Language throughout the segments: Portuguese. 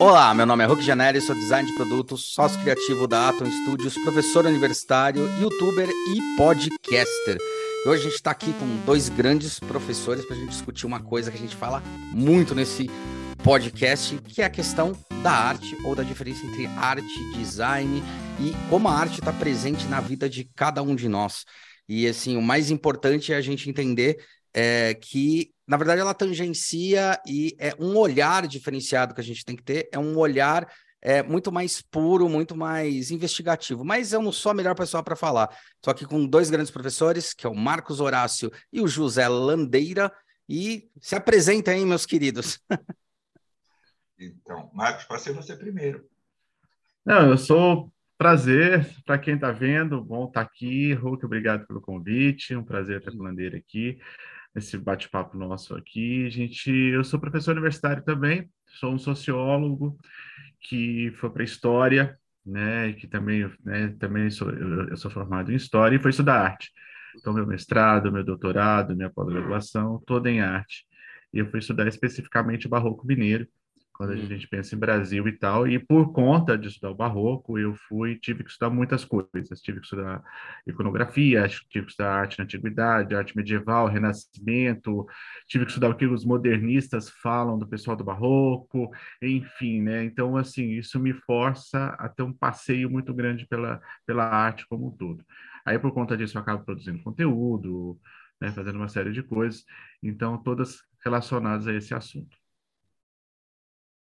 Olá, meu nome é Hulk Janelli, sou design de produtos, sócio criativo da Atom Studios, professor universitário, youtuber e podcaster. E hoje a gente está aqui com dois grandes professores para a gente discutir uma coisa que a gente fala muito nesse podcast, que é a questão da arte ou da diferença entre arte, design e como a arte está presente na vida de cada um de nós. E assim, o mais importante é a gente entender é, que na verdade, ela tangencia e é um olhar diferenciado que a gente tem que ter, é um olhar é, muito mais puro, muito mais investigativo. Mas eu não sou a melhor pessoa para falar. Estou aqui com dois grandes professores, que é o Marcos Horácio e o José Landeira. E se apresentem aí, meus queridos. então, Marcos, pode ser você primeiro. Não, eu sou prazer para quem está vendo, bom estar tá aqui. Hulk, obrigado pelo convite, um prazer estar com o Landeira aqui esse bate-papo nosso aqui. Gente, eu sou professor universitário também, sou um sociólogo que foi para história, né, que também, né, também sou eu, eu sou formado em história e foi estudar arte. Então meu mestrado, meu doutorado, minha pós-graduação, toda em arte. E eu fui estudar especificamente barroco mineiro quando a uhum. gente pensa em Brasil e tal. E por conta de estudar o barroco, eu fui, tive que estudar muitas coisas. Tive que estudar iconografia, tive que estudar arte na antiguidade, arte medieval, renascimento, tive que estudar o que os modernistas falam do pessoal do barroco, enfim, né? Então, assim, isso me força a ter um passeio muito grande pela, pela arte como um todo. Aí, por conta disso, eu acabo produzindo conteúdo, né, fazendo uma série de coisas, então, todas relacionadas a esse assunto.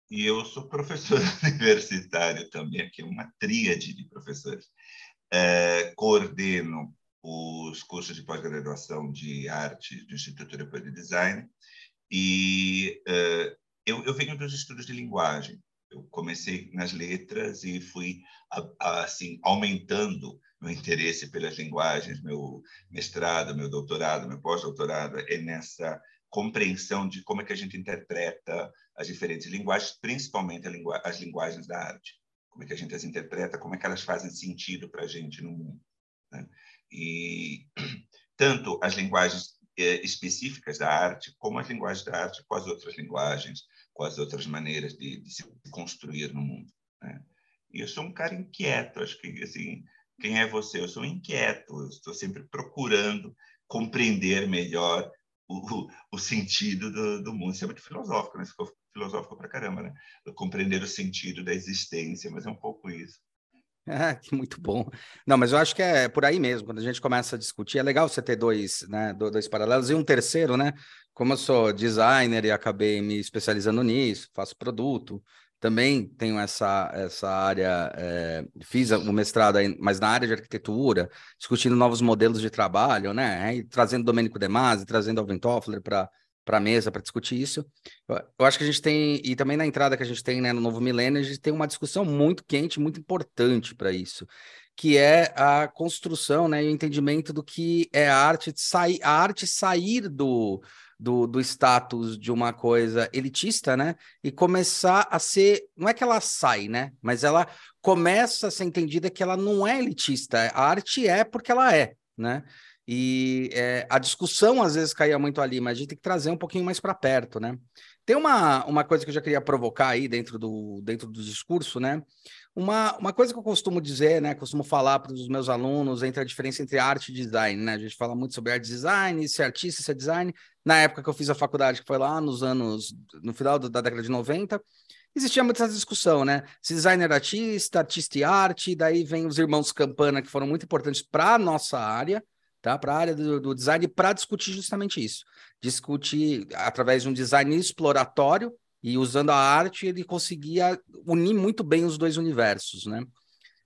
E eu sou professor universitário também, aqui uma tríade de professores. É, coordeno os cursos de pós-graduação de arte do Instituto Europeu de Design e é, eu, eu, venho dos estudos de linguagem. Eu comecei nas letras e fui assim aumentando meu interesse pelas linguagens, meu mestrado, meu doutorado, meu pós-doutorado é nessa compreensão de como é que a gente interpreta as diferentes linguagens, principalmente lingu as linguagens da arte. Como é que a gente as interpreta, como é que elas fazem sentido para a gente no mundo. Né? E tanto as linguagens eh, específicas da arte, como as linguagens da arte com as outras linguagens, com as outras maneiras de, de se construir no mundo. Né? E eu sou um cara inquieto, acho que assim, quem é você? Eu sou inquieto, eu estou sempre procurando compreender melhor o, o sentido do, do, mundo. Isso é muito filosófico, né? Ficou filosófico pra caramba, né? Compreender o sentido da existência, mas é um pouco isso. É, que muito bom. Não, mas eu acho que é por aí mesmo. Quando a gente começa a discutir, é legal você ter dois, né, dois paralelos e um terceiro, né? Como eu sou designer e acabei me especializando nisso, faço produto, também tenho essa, essa área, é, fiz o mestrado aí, mas na área de arquitetura, discutindo novos modelos de trabalho, né? E trazendo Domênico De Masi, trazendo Alvin Toffler para para a mesa para discutir isso. Eu, acho que a gente tem, e também na entrada que a gente tem né, no novo milênio, a gente tem uma discussão muito quente, muito importante para isso, que é a construção né, e o entendimento do que é a arte, sair, a arte sair do, do, do status de uma coisa elitista, né? E começar a ser. Não é que ela sai, né? Mas ela começa a ser entendida que ela não é elitista. A arte é porque ela é, né? E é, a discussão às vezes caía muito ali, mas a gente tem que trazer um pouquinho mais para perto, né? Tem uma, uma coisa que eu já queria provocar aí dentro do, dentro do discurso, né? Uma, uma coisa que eu costumo dizer, né? Costumo falar para os meus alunos entre a diferença entre arte e design, né? A gente fala muito sobre arte design, ser artista, ser design. Na época que eu fiz a faculdade, que foi lá nos anos, no final da década de 90, existia muita essa discussão, né? Se design era artista, artista e arte, daí vem os irmãos Campana, que foram muito importantes para a nossa área, tá? Para a área do, do design, para discutir justamente isso. Discutir através de um design exploratório, e usando a arte, ele conseguia unir muito bem os dois universos, né?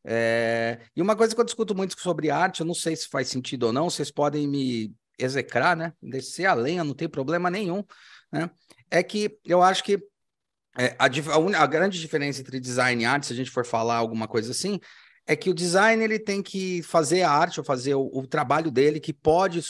É... E uma coisa que eu discuto muito sobre arte, eu não sei se faz sentido ou não, vocês podem me execrar, né? Descer a lenha, não tem problema nenhum, né? É que eu acho que é, a, a, a, grande diferença entre design e arte, se a gente for falar alguma coisa assim, é que o design ele tem que fazer a arte ou fazer o, o, trabalho dele, que pode,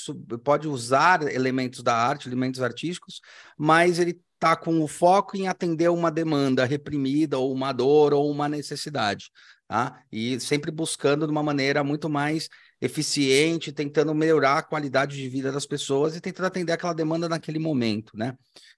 pode usar elementos da arte, elementos artísticos, mas ele está com o foco em atender uma demanda reprimida, ou uma dor, ou uma necessidade. Tá? E sempre buscando de uma maneira muito mais eficiente, tentando melhorar a qualidade de vida das pessoas e tentando atender aquela demanda naquele momento, né?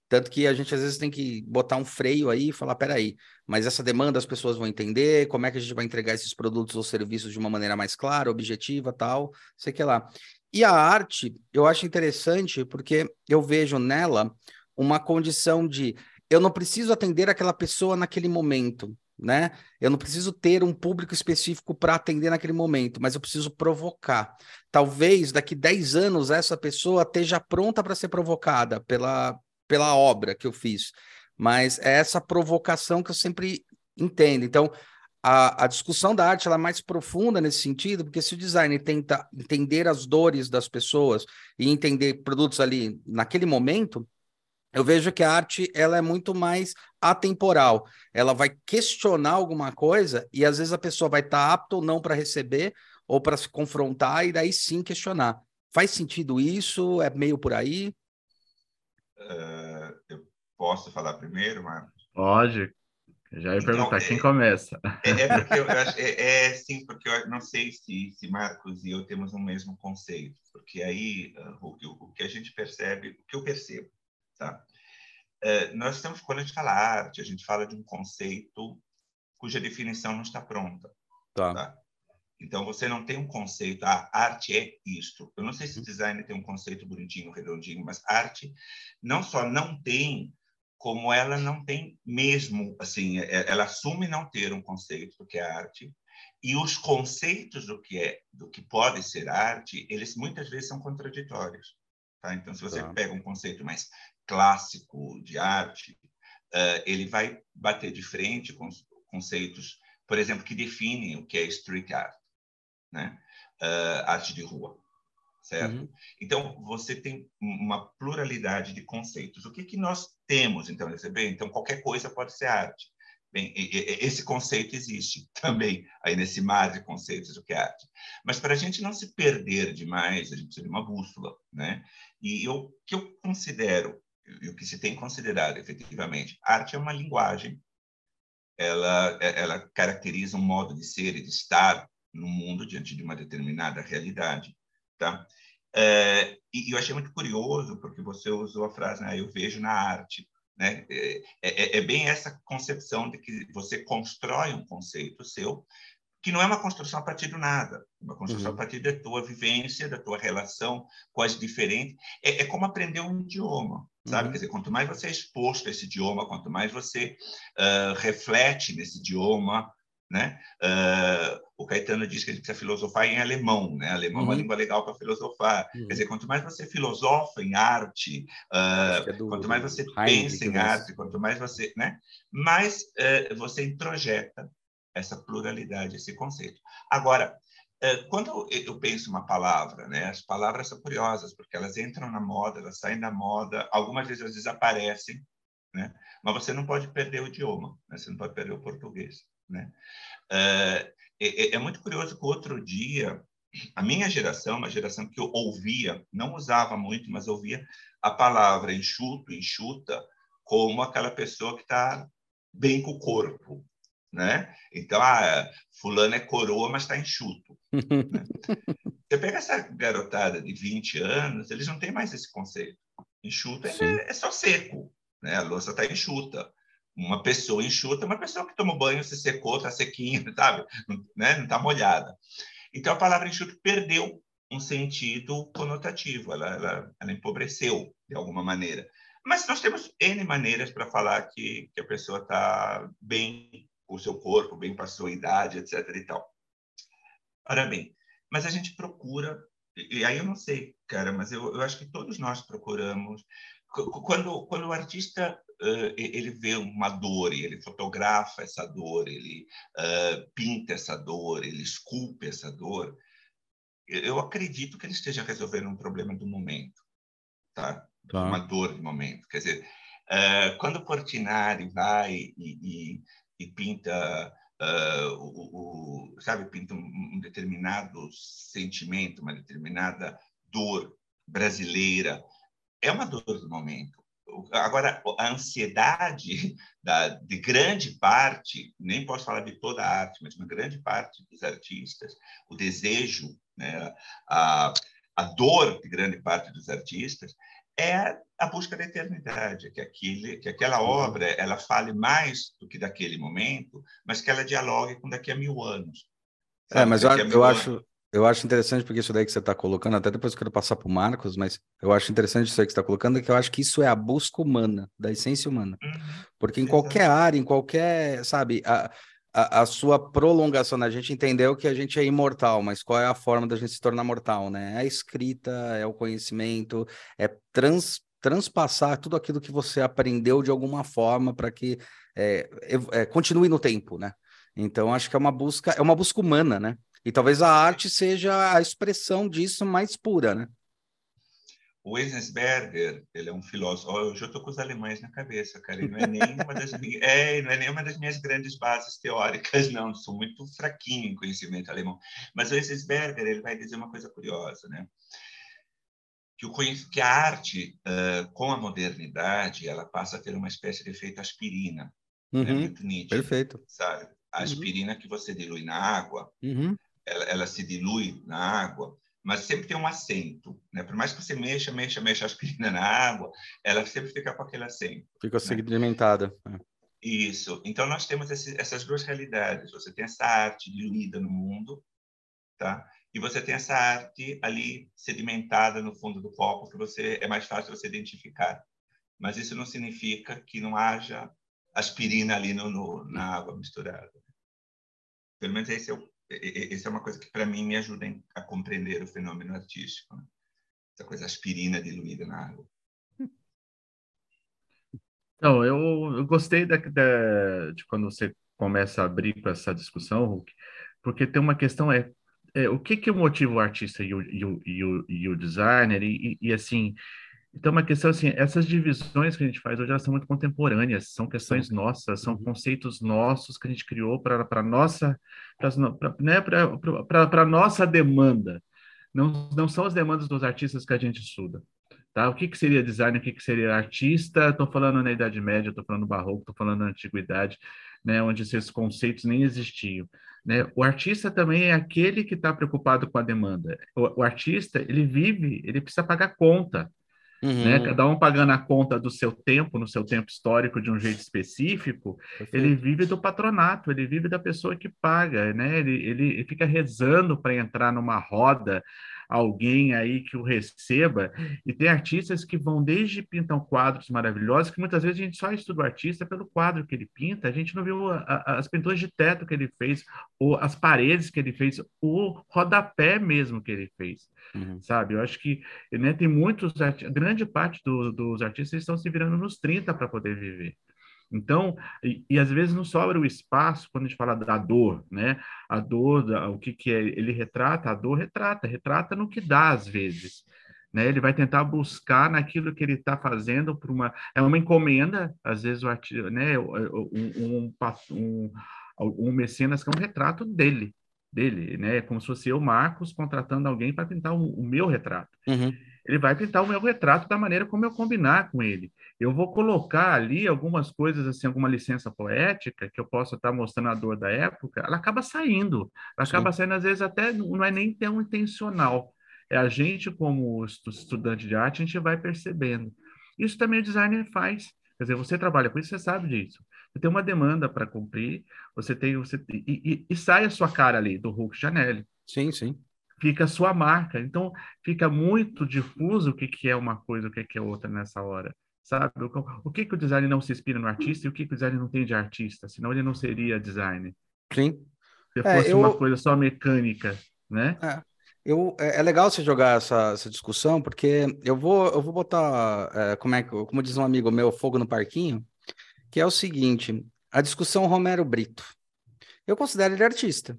Tanto que a gente às vezes tem que botar um freio aí e falar: peraí, mas essa demanda as pessoas vão entender, como é que a gente vai entregar esses produtos ou serviços de uma maneira mais clara, objetiva, tal, sei que lá. E a arte, eu acho interessante porque eu vejo nela uma condição de eu não preciso atender aquela pessoa naquele momento, né? Eu não preciso ter um público específico para atender naquele momento, mas eu preciso provocar. Talvez daqui 10 anos essa pessoa esteja pronta para ser provocada pela, pela obra que eu fiz. Mas é essa provocação que eu sempre entendo. Então, a, a discussão da arte é mais profunda nesse sentido, porque se o designer tenta entender as dores das pessoas e entender produtos ali naquele momento, eu vejo que a arte ela é muito mais atemporal. Ela vai questionar alguma coisa e às vezes a pessoa vai estar tá apta ou não para receber ou para se confrontar e daí sim questionar. Faz sentido isso? É meio por aí? Uh, eu posso falar primeiro, Marcos? Pode. Já ia então, perguntar é, quem começa. É, é porque eu, eu acho, é, é, sim, porque eu não sei se, se Marcos e eu temos o mesmo conceito, porque aí uh, o, o, que a gente percebe, o que eu percebo, Tá? É, nós estamos, quando a gente fala arte, a gente fala de um conceito cuja definição não está pronta. Tá. tá? Então, você não tem um conceito, a ah, arte é isto. Eu não sei se uhum. design tem um conceito bonitinho, redondinho, mas arte não só não tem, como ela não tem mesmo, assim, é, ela assume não ter um conceito do que é arte, e os conceitos do que é, do que pode ser arte, eles muitas vezes são contraditórios. Tá? Então, se você tá. pega um conceito mais clássico de arte, uh, ele vai bater de frente com conceitos, por exemplo, que definem o que é street art, né? Uh, arte de rua, certo? Uhum. Então, você tem uma pluralidade de conceitos. O que, que nós temos, então, receber? Então, qualquer coisa pode ser arte. Bem, esse conceito existe também aí nesse mar de conceitos do que é arte. Mas para a gente não se perder demais, a gente precisa de uma bússola, né? E o que eu considero e o que se tem considerado efetivamente, arte é uma linguagem. Ela ela caracteriza um modo de ser e de estar no mundo diante de uma determinada realidade, tá? É, e eu achei muito curioso porque você usou a frase, né, eu vejo na arte. Né? É, é, é, bem essa concepção de que você constrói um conceito seu que não é uma construção a partir do nada, uma construção uhum. a partir da tua vivência, da tua relação com as diferentes. É, é como aprender um idioma, sabe? Uhum. Quer dizer, quanto mais você é exposto a esse idioma, quanto mais você uh, reflete nesse idioma, né? Uh, o Caetano diz que a gente precisa filosofar em alemão, né? Alemão uhum. é uma uhum. língua legal para filosofar. Uhum. Quer dizer, quanto mais você filosofa em arte, uh, é do, quanto mais você pensa em arte, quanto mais você, né? Mais uh, você introjeta essa pluralidade, esse conceito. Agora, quando eu penso uma palavra, né? As palavras são curiosas porque elas entram na moda, elas saem da moda, algumas vezes elas desaparecem, né? Mas você não pode perder o idioma, né? você não pode perder o português. Né? É, é, é, muito curioso que outro dia, a minha geração, uma geração que eu ouvia, não usava muito, mas ouvia a palavra enxuto, enxuta, como aquela pessoa que está bem com o corpo. Né? Então, ah, fulano é coroa, mas está enxuto. né? Você pega essa garotada de 20 anos, eles não têm mais esse conceito. Enxuto é, é, só seco, né? a louça está enxuta uma pessoa enxuta, uma pessoa que toma banho, se secou, está sequinha, sabe? Né? Não está molhada. Então, a palavra enxuto perdeu um sentido conotativo, ela, ela, ela, empobreceu de alguma maneira. Mas nós temos N maneiras para falar que, que a pessoa está bem o seu corpo, bem com a sua idade, etc. e tal. Ora bem, mas a gente procura, e aí eu não sei, cara, mas eu, eu acho que todos nós procuramos. Quando, quando o artista uh, ele vê uma dor ele fotografa essa dor, ele uh, pinta essa dor, ele esculpe essa dor, eu acredito que ele esteja resolvendo um problema do momento, tá? tá. Uma dor do momento. Quer dizer, uh, quando o Portinari vai e, e, e pinta Uh, o, o, sabe, pinta um, determinado sentimento, uma determinada dor brasileira. É uma dor do momento agora, a ansiedade da, de grande parte, nem posso falar de toda a arte, mas uma grande parte dos artistas, o desejo, né, a, a dor de grande parte dos artistas, é a busca da eternidade, que, aquele, que aquela obra ela fale mais do que daquele momento, mas que ela dialogue com daqui a mil anos. É, sabe? É, mas eu, eu acho, eu acho interessante porque isso daí que você está colocando, até depois eu quero passar para o Marcos, mas eu acho interessante isso aí que você está colocando, que eu acho que isso é a busca humana, da essência humana. Uhum. Porque em qualquer área, em qualquer, sabe, a, a, a, sua prolongação, né? a gente entendeu que a gente é imortal, mas qual é a forma da gente se tornar mortal, né? É a escrita, é o conhecimento, é trans, transpassar tudo aquilo que você aprendeu de alguma forma para que é, é, continue no tempo, né? Então, acho que é uma busca, é uma busca humana, né? E talvez a arte seja a expressão disso mais pura, né? O Enzensberger, ele é um filósofo. Oh, eu já estou com os alemães na cabeça, cara. Ele não é nem uma das minhas, é, não é nem uma das minhas grandes bases teóricas, não. Sou muito fraquinho em conhecimento alemão. Mas o Enzensberger, ele vai dizer uma coisa curiosa, né? Que, o, que a arte, uh, com a modernidade, ela passa a ter uma espécie de efeito aspirina. Né? Uhum? Muito nítido, perfeito. Sabe? A uhum. aspirina uhum. que você dilui na água, uhum ela, ela se dilui na água, mas sempre tem um acento, né? Por mais que você mexa, mexa, mexa a aspirina na água, ela sempre fica com aquele acento. Fica né? sedimentada. É. Isso. Então nós temos esse, essas duas realidades. Você tem essa arte diluída no mundo, tá? E você tem essa arte ali sedimentada no fundo do copo que você é mais fácil você identificar. Mas isso não significa que não haja aspirina ali no, no na água misturada. Pelo menos esse é o isso é uma coisa que para mim me ajuda a compreender o fenômeno artístico, né? essa coisa aspirina diluída na água. Não, eu, eu gostei da, da, de quando você começa a abrir com essa discussão, Hulk, porque tem uma questão é, é o que que motiva o artista e o, e o, e o, e o designer e, e, assim então, uma questão assim, essas divisões que a gente faz hoje, elas são muito contemporâneas, são questões nossas, são uhum. conceitos nossos que a gente criou para a nossa, pra, né, para nossa demanda. Não, não são as demandas dos artistas que a gente estuda. Tá? O que, que seria design, o que, que seria artista? Estou falando na Idade Média, estou falando Barroco, estou falando na Antiguidade, né, onde esses conceitos nem existiam. Né? O artista também é aquele que está preocupado com a demanda. O, o artista, ele vive, ele precisa pagar conta. Uhum. Né? Cada um pagando a conta do seu tempo, no seu tempo histórico, de um jeito específico, Perfeito. ele vive do patronato, ele vive da pessoa que paga, né? ele, ele fica rezando para entrar numa roda alguém aí que o receba. E tem artistas que vão desde pintam quadros maravilhosos, que muitas vezes a gente só estuda o artista pelo quadro que ele pinta, a gente não viu a, a, as pinturas de teto que ele fez, ou as paredes que ele fez, o rodapé mesmo que ele fez. Uhum. Sabe? Eu acho que né, tem muitos, grande parte do, dos artistas estão se virando nos 30 para poder viver. Então, e, e, às vezes não sobra o espaço quando a gente fala da dor, né? A dor, da, o que, que é, ele retrata, a dor retrata, retrata no que dá às vezes. Né? Ele vai tentar buscar naquilo que ele está fazendo para uma é uma encomenda, às vezes o artista, né? Um, um, um, um mecenas que é um retrato dele, dele, né? Como se fosse eu, Marcos, contratando alguém para pintar o, o meu retrato. Uhum. Ele vai pintar o meu retrato da maneira como eu combinar com ele eu vou colocar ali algumas coisas, assim, alguma licença poética que eu possa estar mostrando a dor da época, ela acaba saindo. Ela acaba Sim. saindo, às vezes, até não é nem tão intencional. É a gente, como estudante de arte, a gente vai percebendo. Isso também o designer faz. Quer dizer, você trabalha com isso, você sabe disso. Você tem uma demanda para cumprir, você tem. Você, e, e, e, sai a sua cara ali, do Hulk Janelli. Sim, sim. Fica a sua marca. Então, fica muito difuso o que, que é uma coisa, o que, que é outra nessa hora sabe? O, que, que o design não se inspira no artista e o que, que o design não tem de artista? Senão ele não seria design. Sim. Se é, fosse eu... uma coisa só mecânica, né? É. Eu, é, é legal você jogar essa, essa discussão, porque eu vou, eu vou botar, é, como, é, como diz um amigo meu, fogo no parquinho, que é o seguinte, a discussão Romero Brito. Eu considero ele artista,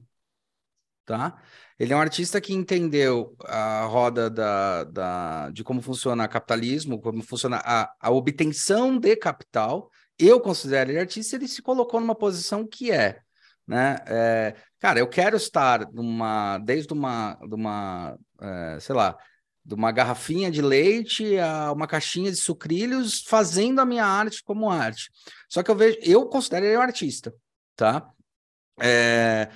tá? Ele é um artista que entendeu a roda da, da, de como funciona o capitalismo, como funciona a, a obtenção de capital. Eu considero ele artista, ele se colocou numa posição que é, né? É, cara, eu quero estar numa, desde uma, uma é, sei lá, de uma garrafinha de leite a uma caixinha de sucrilhos, fazendo a minha arte como arte. Só que eu vejo, eu considero ele um artista, tá? É,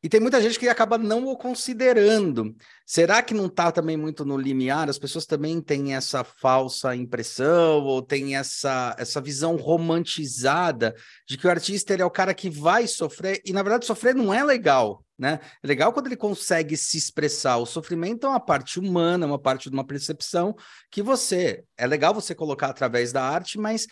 e tem muita gente que acaba não o considerando. Será que não está também muito no limiar? As pessoas também têm essa falsa impressão ou têm essa, essa visão romantizada de que o artista ele é o cara que vai sofrer, e na verdade sofrer não é legal. Né? É legal quando ele consegue se expressar. O sofrimento é uma parte humana, uma parte de uma percepção que você. É legal você colocar através da arte, mas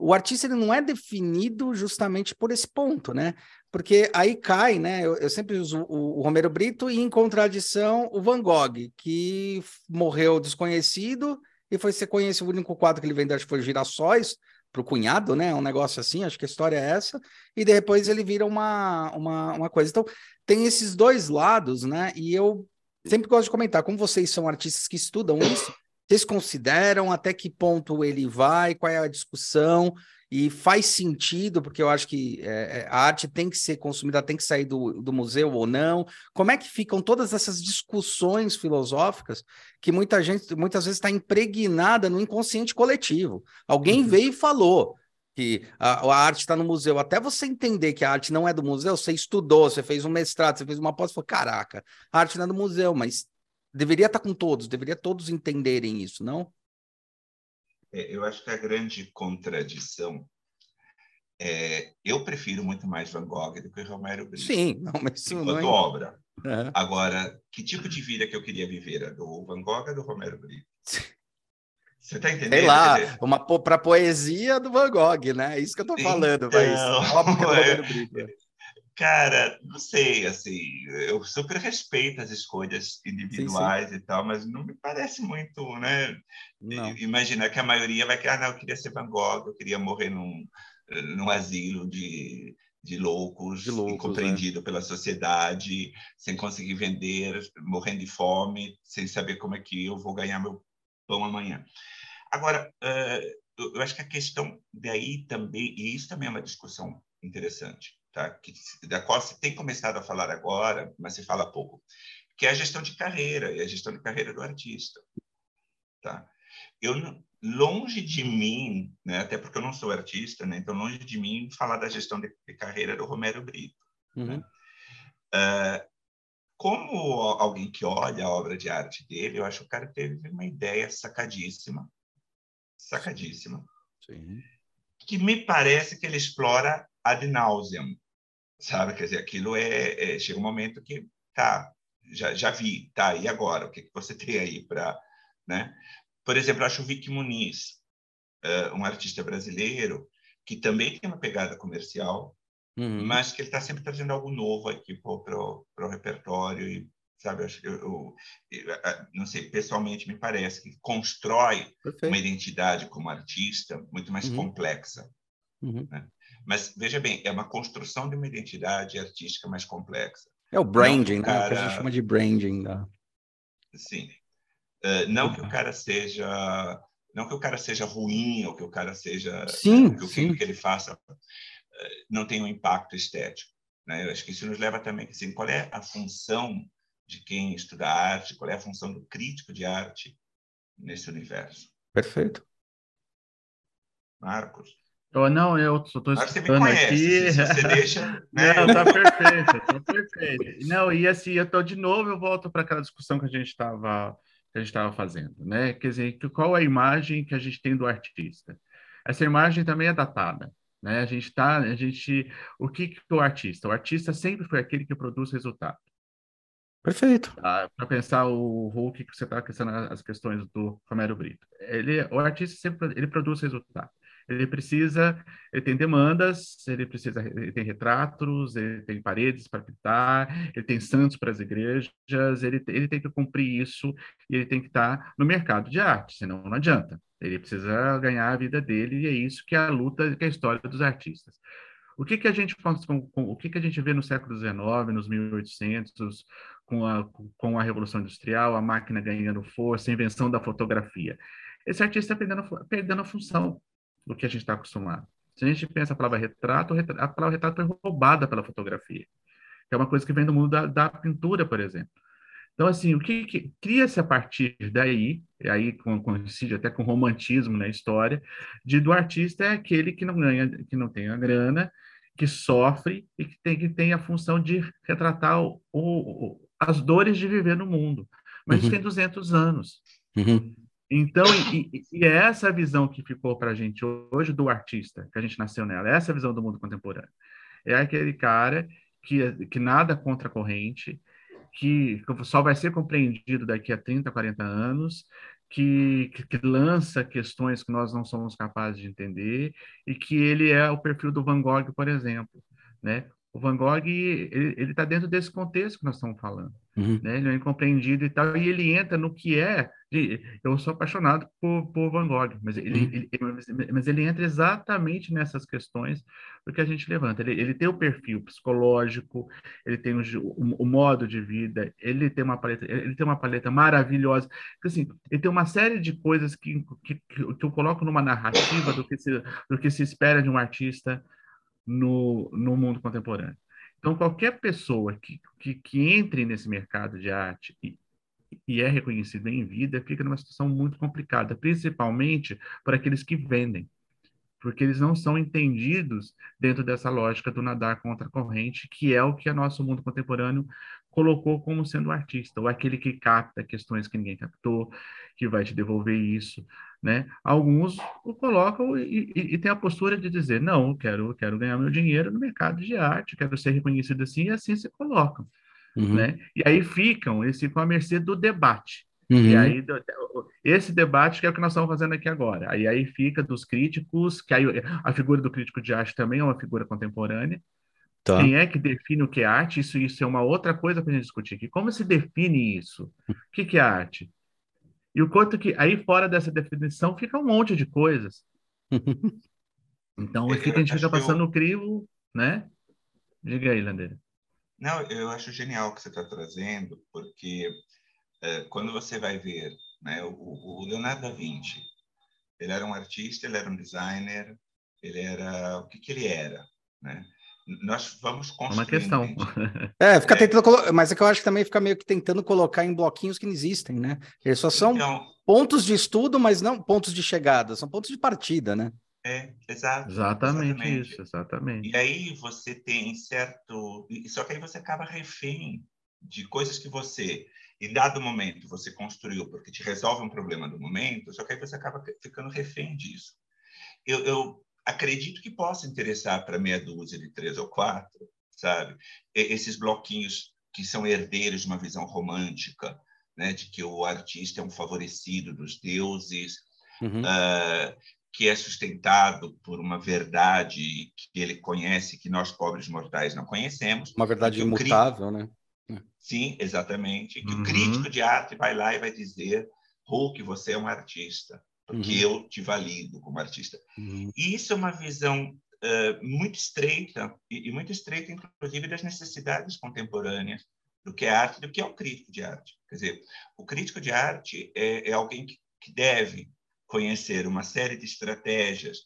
o artista ele não é definido justamente por esse ponto, né? Porque aí cai, né? Eu, eu sempre uso o, o, Romero Brito e, em contradição, o Van Gogh, que morreu desconhecido e foi ser conhecido. O único quadro que ele vendeu, acho que foi Girassóis, para o cunhado, né? Um negócio assim, acho que a história é essa. E depois ele vira uma, uma, uma coisa. Então, tem esses dois lados, né? E eu sempre gosto de comentar, como vocês são artistas que estudam isso, vocês consideram até que ponto ele vai, qual é a discussão? E faz sentido, porque eu acho que é, é, a arte tem que ser consumida, tem que sair do, do museu ou não. Como é que ficam todas essas discussões filosóficas que muita gente, muitas vezes, está impregnada no inconsciente coletivo? Alguém uhum. veio e falou que a, a arte está no museu. Até você entender que a arte não é do museu, você estudou, você fez um mestrado, você fez uma pós, falou, caraca, a arte não é do museu, mas deveria estar tá com todos, deveria todos entenderem isso, não? É, eu acho que a grande contradição é, eu prefiro muito mais Van Gogh do que Romero Brito. Sim, não, mas isso enquanto não é... obra. É. Agora, que tipo de vida que eu queria viver? A do Van Gogh ou do Romero Brito? Você está entendendo? Sei lá, uma para poesia do Van Gogh, né? É isso que eu estou falando, então, mas é, Cara, não sei, assim, eu super respeito as escolhas individuais sim, sim. e tal, mas não me parece muito, né? Não. Imaginar que a maioria vai que, ah, não, eu queria ser Van Gogh, eu queria morrer num, num asilo de, de loucos, de loucos incompreendido é. pela sociedade, sem conseguir vender, morrendo de fome, sem saber como é que eu vou ganhar meu pão amanhã. Agora, uh, eu acho que a questão daí também, e isso também é uma discussão interessante, tá? que, da qual se tem começado a falar agora, mas se fala pouco, que é a gestão de carreira, e a gestão de carreira do artista. Tá? Eu, longe de mim, né, até porque eu não sou artista, né, então longe de mim falar da gestão de, de carreira do Romero Brito. Uhum. Né? Uh, como alguém que olha a obra de arte dele, eu acho que o cara teve uma ideia sacadíssima, sacadíssima, Sim. que me parece que ele explora ad nauseam, sabe? Quer dizer, aquilo é, é chega um momento que tá, já, já vi, tá, e agora? O que, que você tem aí para, né? Por exemplo, acho o Vicky Muniz, uh, um artista brasileiro, que também tem uma pegada comercial, uhum. mas que ele está sempre trazendo algo novo aqui para o repertório e sabe eu, eu, eu, não sei pessoalmente me parece que constrói Perfeito. uma identidade como artista muito mais uhum. complexa uhum. Né? Mas veja bem é uma construção de uma identidade artística mais complexa. É o branding cara... né que a gente chama de branding da sim. Uh, não que o cara seja não que o cara seja ruim ou que o cara seja sim, que o sim. que ele faça uh, não tem um impacto estético né? Eu acho que isso nos leva também assim qual é a função de quem estuda arte qual é a função do crítico de arte nesse universo? Perfeito. Marcos Oh, não, eu só estou escutando aqui. Se você deixa. Né? Não, tá perfeito, tá perfeito. Não, e assim, eu tô de novo, eu volto para aquela discussão que a gente estava que a gente estava fazendo, né? Quer dizer, qual a imagem que a gente tem do artista? Essa imagem também é datada, né? A gente está, a gente, o que que o artista? O artista sempre foi aquele que produz resultado. Perfeito. Tá? Para pensar o Hulk que você está questionando as questões do Romero Brito, ele, o artista sempre ele produz resultado. Ele precisa, ele tem demandas, ele precisa, ele tem retratos, ele tem paredes para pintar, ele tem santos para as igrejas, ele, ele tem que cumprir isso e ele tem que estar no mercado de arte, senão não adianta. Ele precisa ganhar a vida dele e é isso que é a luta, que é a história dos artistas. O que que a gente o que que a gente vê no século XIX, nos 1800, com a, com a revolução industrial, a máquina ganhando força, a invenção da fotografia? Esse artista perdendo, perdendo a função do que a gente está acostumado. Se a gente pensa a palavra retrato, a palavra retrato foi roubada pela fotografia, que é uma coisa que vem do mundo da, da pintura, por exemplo. Então, assim, o que, que cria-se a partir daí, e aí coincide até com romantismo na história, de do artista é aquele que não ganha, que não tem a grana, que sofre e que tem, que tem a função de retratar o, o, as dores de viver no mundo. Mas uhum. isso tem 200 anos. Uhum. Então, e, e, é essa visão que ficou para a gente hoje do artista, que a gente nasceu nela, é essa visão do mundo contemporâneo. É aquele cara que, que nada contra a corrente, que só vai ser compreendido daqui a 30, 40 anos, que, que, que, lança questões que nós não somos capazes de entender, e que ele é o perfil do Van Gogh, por exemplo. Né? O Van Gogh ele está dentro desse contexto que nós estamos falando. Uhum. Né? Ele é incompreendido e tal, e ele entra no que é. Eu sou apaixonado por, por Van Gogh, mas ele, uhum. ele, mas ele entra exatamente nessas questões do que a gente levanta. Ele, ele tem o perfil psicológico, ele tem o, o, o, modo de vida, ele tem uma paleta, ele tem uma paleta maravilhosa. Assim, ele tem uma série de coisas que, que, que eu coloco numa narrativa do que se, do que se espera de um artista no, no mundo contemporâneo. Então, qualquer pessoa que, que, que entre nesse mercado de arte e, e é reconhecido em vida fica numa situação muito complicada, principalmente para aqueles que vendem, porque eles não são entendidos dentro dessa lógica do nadar contra a corrente, que é o que o nosso mundo contemporâneo colocou como sendo artista, ou aquele que capta questões que ninguém captou, que vai te devolver isso, né? Alguns o colocam e, e, e tem a postura de dizer, não, quero, quero ganhar meu dinheiro no mercado de arte, quero ser reconhecido assim, e assim se colocam, uhum. né? E aí ficam, eles ficam à mercê do debate. Uhum. E aí, esse debate que é o que nós estamos fazendo aqui agora. Aí, aí fica dos críticos, que aí a figura do crítico de arte também é uma figura contemporânea, Tá. Quem é que define o que é arte? Isso, isso é uma outra coisa para a gente discutir aqui. Como se define isso? O que, que é arte? E o quanto que aí fora dessa definição fica um monte de coisas. Então, é, fica, a gente fica passando eu... o crivo, né? Diga aí, Landeira. Não, eu acho genial o que você está trazendo, porque é, quando você vai ver né, o, o, Leonardo da Vinci, ele era um artista, ele era um designer, ele era o que, que ele era, né? Nós vamos construir. Uma questão. É, fica é. tentando colocar, mas é que eu acho que também fica meio que tentando colocar em bloquinhos que não existem, né? Eles só são então, pontos de estudo, mas não pontos de chegada, são pontos de partida, né? É, exato. Exatamente, exatamente. isso, exatamente. E aí você tem certo. Só que aí você acaba refém de coisas que você, em dado momento, você construiu porque te resolve um problema do momento, só que aí você acaba ficando refém disso. Eu, eu acredito que possa interessar para meia dúzia de três ou quatro, sabe? esses bloquinhos que são herdeiros de uma visão romântica, né? De que o artista é um favorecido dos deuses, uhum. uh, que é sustentado por uma verdade que ele conhece que nós pobres mortais não conhecemos. Uma verdade imutável, crítico... né? Sim, exatamente. Que uhum. o crítico de arte vai lá e vai dizer, Hulk, você é um artista uhum. eu te valido como artista. Uhum. E isso é uma visão uh, muito estreita, e, e, muito estreita, inclusive, das necessidades contemporâneas do que é arte, do que é o crítico de arte. Quer dizer, o crítico de arte é, é alguém que, que deve conhecer uma série de estratégias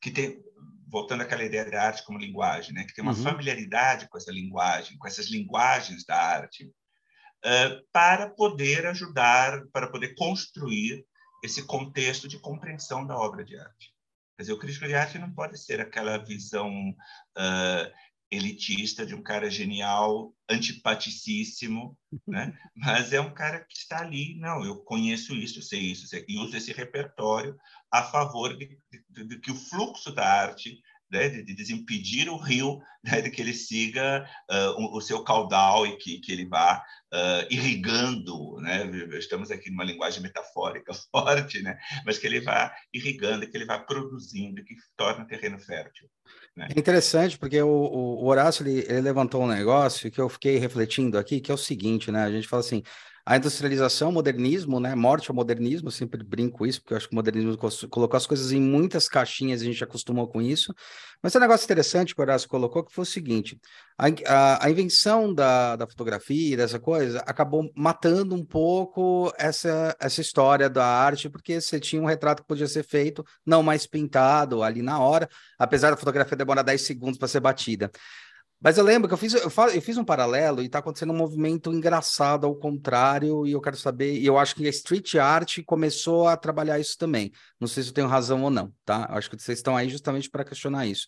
que tem voltando àquela ideia da arte como linguagem, né? que tem uma uhum. familiaridade com essa linguagem, com essas linguagens da arte, uh, para poder ajudar, para poder construir esse contexto de compreensão da obra de arte. Quer dizer, o crítico de arte não pode ser aquela visão uh, elitista de um cara genial, antipaticíssimo, né? mas é um cara que está ali, não, eu conheço isso, sei isso, sei, e uso esse repertório a favor de, de, de que o fluxo da arte né, de, de, desimpedir o rio né, de que ele siga uh, o, o, seu caudal e que, que ele vá uh, irrigando, né? estamos aqui numa linguagem metafórica forte, né? mas que ele vá irrigando, que ele vá produzindo, que torna o terreno fértil. Né? É interessante, porque o, o Horácio ele, ele levantou um negócio que eu fiquei refletindo aqui, que é o seguinte, né? a gente fala assim, a industrialização, o modernismo, né? Morte ao modernismo, eu sempre brinco isso, porque eu acho que o modernismo colocou as coisas em muitas caixinhas, a gente acostumou com isso. Mas tem um negócio interessante que o Horácio colocou, que foi o seguinte: a, a, a invenção da, da fotografia, dessa coisa, acabou matando um pouco essa, essa história da arte, porque você tinha um retrato que podia ser feito, não mais pintado ali na hora, apesar da fotografia demorar 10 segundos para ser batida. Mas eu lembro que eu fiz, eu, eu fiz um paralelo e está acontecendo um movimento engraçado ao contrário, e eu quero saber, e eu acho que a street art começou a trabalhar isso também. Não sei se eu tenho razão ou não, tá? Acho que vocês estão aí justamente para questionar isso.